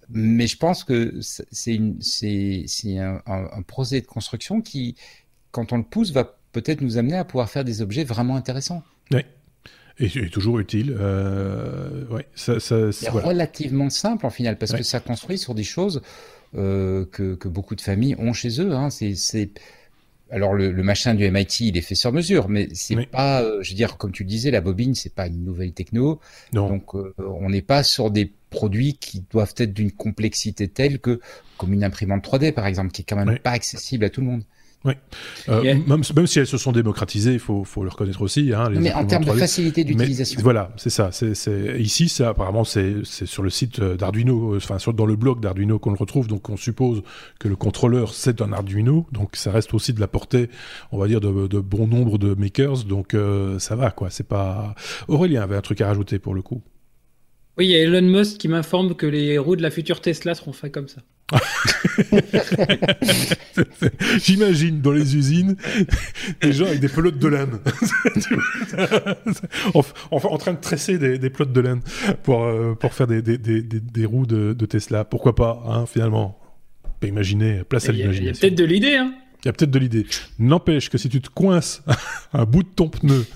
mais je pense que c'est un, un, un projet de construction qui, quand on le pousse, va peut-être nous amener à pouvoir faire des objets vraiment intéressants. Oui. Et, toujours utile. Euh, ouais, ça, ça, c'est relativement simple en final, parce que ça construit sur des choses euh, que, que, beaucoup de familles ont chez eux. Hein. C'est alors le, machin du MIT, il est fait sur mesure, mais c'est pas, euh, je veux dire, comme tu le disais, la bobine, c'est pas une nouvelle techno. Donc euh, on n'est pas sur des produits qui doivent être d'une complexité telle que, comme une imprimante 3D par exemple, qui est quand même pas accessible à tout le monde. Oui. Euh, même, même, si elles se sont démocratisées, il faut, faut le reconnaître aussi. Hein, les mais en termes de facilité d'utilisation. Voilà, c'est ça. C'est ici, ça apparemment, c'est sur le site d'Arduino, euh, enfin sur, dans le blog d'Arduino qu'on le retrouve. Donc on suppose que le contrôleur c'est un Arduino, donc ça reste aussi de la portée, on va dire, de, de bon nombre de makers. Donc euh, ça va, quoi. C'est pas. Aurélien avait un truc à rajouter pour le coup. Oui, il y a Elon Musk qui m'informe que les roues de la future Tesla seront faites comme ça. J'imagine dans les usines des gens avec des pelotes de laine en, en, train de tresser des, des pelotes de laine pour, euh, pour faire des, des, des, des roues de, de, Tesla. Pourquoi pas, hein, finalement peut imaginer, place à l'imagination. Il y a peut-être de l'idée. Hein. Il y a peut-être de l'idée. N'empêche que si tu te coinces un bout de ton pneu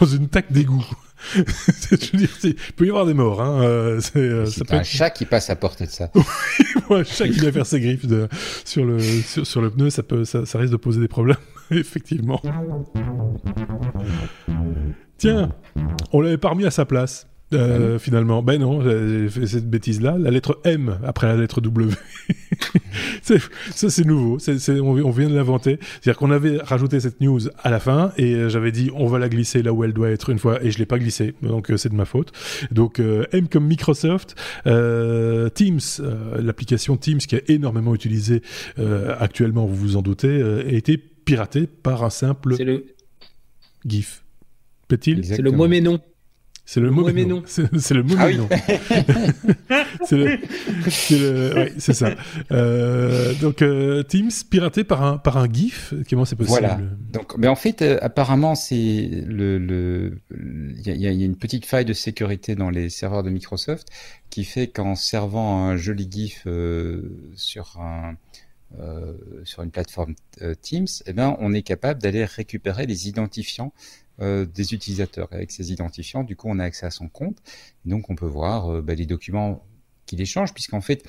dans une taque d'égout je dire, il peut y avoir des morts. Hein. Euh, c'est euh, un chat qui passe à portée de ça. oui, un chat qui vient faire ses griffes de, sur, le, sur, le pneu, ça, peut, ça, risque de poser des problèmes, effectivement. Tiens, on l'avait pas remis à sa place. Euh, finalement, ben non, j'ai fait cette bêtise-là. La lettre M après la lettre W. ça, c'est nouveau. on, vient de l'inventer. C'est-à-dire qu'on avait rajouté cette news à la fin et euh, j'avais dit on va la glisser là où elle doit être une fois et je l'ai pas glissée. Donc euh, c'est de ma faute. Donc M comme Microsoft, Teams, l'application Teams qui est énormément utilisée actuellement, vous vous en doutez, a été piratée par un simple le... GIF. C'est le mot mais non. C'est le, mot mais non. C'est le mot ah mais non. c'est le, c'est ça. Euh, donc euh, Teams piraté par un par un GIF. Comment c'est possible? Voilà. Donc, mais en fait, euh, apparemment, c'est le le il y a, y a, une petite faille de sécurité dans les serveurs de Microsoft qui fait qu'en servant un joli GIF sur un sur une plateforme Teams, eh ben, on est capable d'aller récupérer les identifiants euh, des utilisateurs. Avec ces identifiants, du coup, on a accès à son compte. Donc, on peut voir euh, bah, les documents qu'il échange, puisqu'en fait,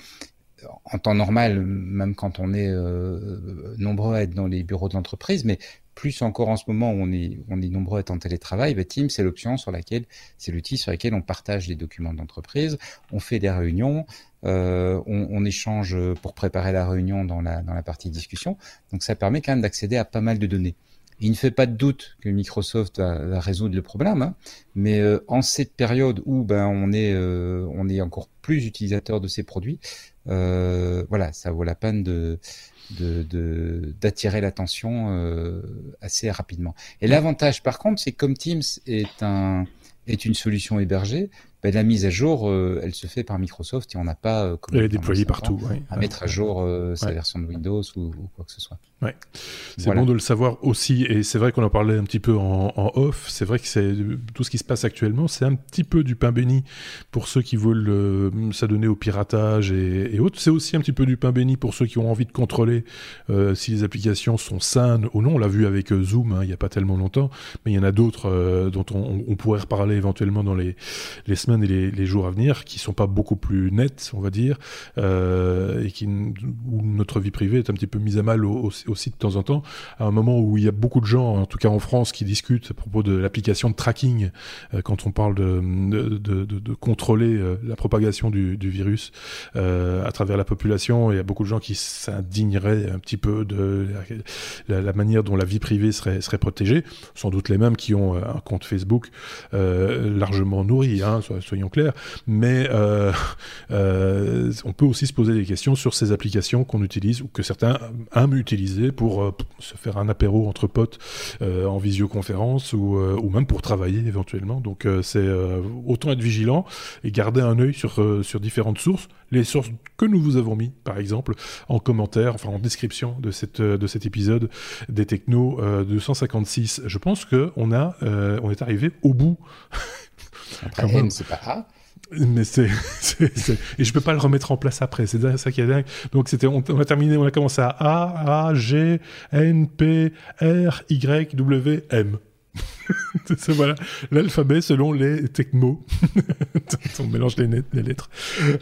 en temps normal, même quand on est euh, nombreux à être dans les bureaux de l'entreprise, mais plus encore en ce moment où on est, on est nombreux à être en télétravail, bah, Teams, c'est l'option sur laquelle, c'est l'outil sur lequel on partage les documents d'entreprise, on fait des réunions, on, on, échange pour préparer la réunion dans la, dans la partie discussion. Donc ça permet quand même d'accéder à pas mal de données. Il ne fait pas de doute que Microsoft va, résoudre le problème, hein. mais euh, en cette période où ben on est euh, on est encore plus utilisateur de ces produits, euh, voilà, ça vaut la peine de d'attirer l'attention assez rapidement. Et l'avantage par contre, c'est comme Teams est un est une solution hébergée, ben, la mise à jour, euh, elle se fait par Microsoft et on n'a pas euh, elle est déployée partout, à mettre à jour euh, sa version de Windows ou, quoi que ce soit. Ouais. C'est bon de le savoir aussi, et c'est vrai qu'on en parlait un petit peu en, off. C'est vrai que c'est tout ce qui se passe actuellement, c'est un petit peu du pain béni pour ceux qui veulent s'adonner au piratage et, autres. C'est aussi un petit peu du pain béni pour ceux qui ont envie de contrôler si les applications sont saines ou non. On l'a vu avec Zoom hein, il n'y a pas tellement longtemps, mais il y en a d'autres dont on, on, pourrait reparler éventuellement dans les, les semaines et les, jours à venir, qui sont pas beaucoup plus nets, on va dire, euh, et qui, où notre vie privée est un petit peu mise à mal aussi de temps en temps, à un moment où il y a beaucoup de gens, en tout cas en France, qui discutent à propos de l'application de tracking, euh, quand on parle de, de, contrôler euh, la propagation du, virus à travers la population. Il y a beaucoup de gens qui s'indigneraient un petit peu de la, manière dont la vie privée serait, serait protégée, sans doute les mêmes qui ont un compte Facebook largement nourri, hein, soyons clairs, mais euh, euh, on peut aussi se poser des questions sur ces applications qu'on utilise ou que certains aiment utiliser pour euh, se faire un apéro entre potes en visioconférence ou, ou, même pour travailler éventuellement. Donc c'est autant être vigilant et garder un œil sur, sur différentes sources, les sources que nous vous avons mis, par exemple, en commentaire, enfin en description de, cette, de cet épisode des Technos 256. Je pense qu'on a, on est arrivé au bout Après M, c'est pas A. Mais c'est, et je peux pas le remettre en place après. C'est ça qui est dingue. Donc c'était, on, a terminé, on a commencé à A, A, G, N, P, R, Y, W, M. voilà l'alphabet selon les technos. On mélange les, lettres.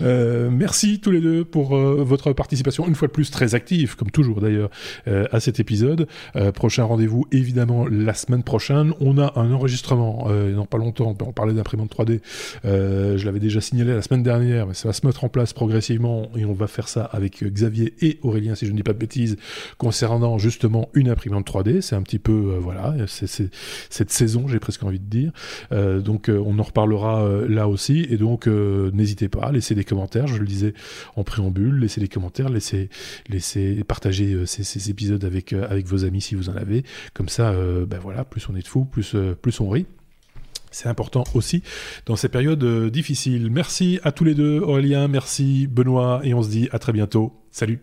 Euh, merci tous les deux pour euh, votre participation, une fois de plus très active, comme toujours d'ailleurs, euh, à cet épisode. prochain rendez-vous évidemment la semaine prochaine. On a un enregistrement, dans pas longtemps, on parlait d'imprimante 3D. je l'avais déjà signalé la semaine dernière, mais ça va se mettre en place progressivement et on va faire ça avec Xavier et Aurélien, si je ne dis pas de bêtises, concernant justement une imprimante 3D. C'est un petit peu, voilà, c'est cette saison, j'ai presque envie de dire. Euh, donc euh, on en reparlera euh, là aussi. Et donc n'hésitez pas, laissez des commentaires. Je le disais en préambule, laissez des commentaires, laissez, laissez partager ces, épisodes avec vos amis si vous en avez. Comme ça, ben voilà, plus on est de fous, plus plus on rit. C'est important aussi dans ces périodes difficiles. Merci à tous les deux, Aurélien, merci Benoît, et on se dit à très bientôt. Salut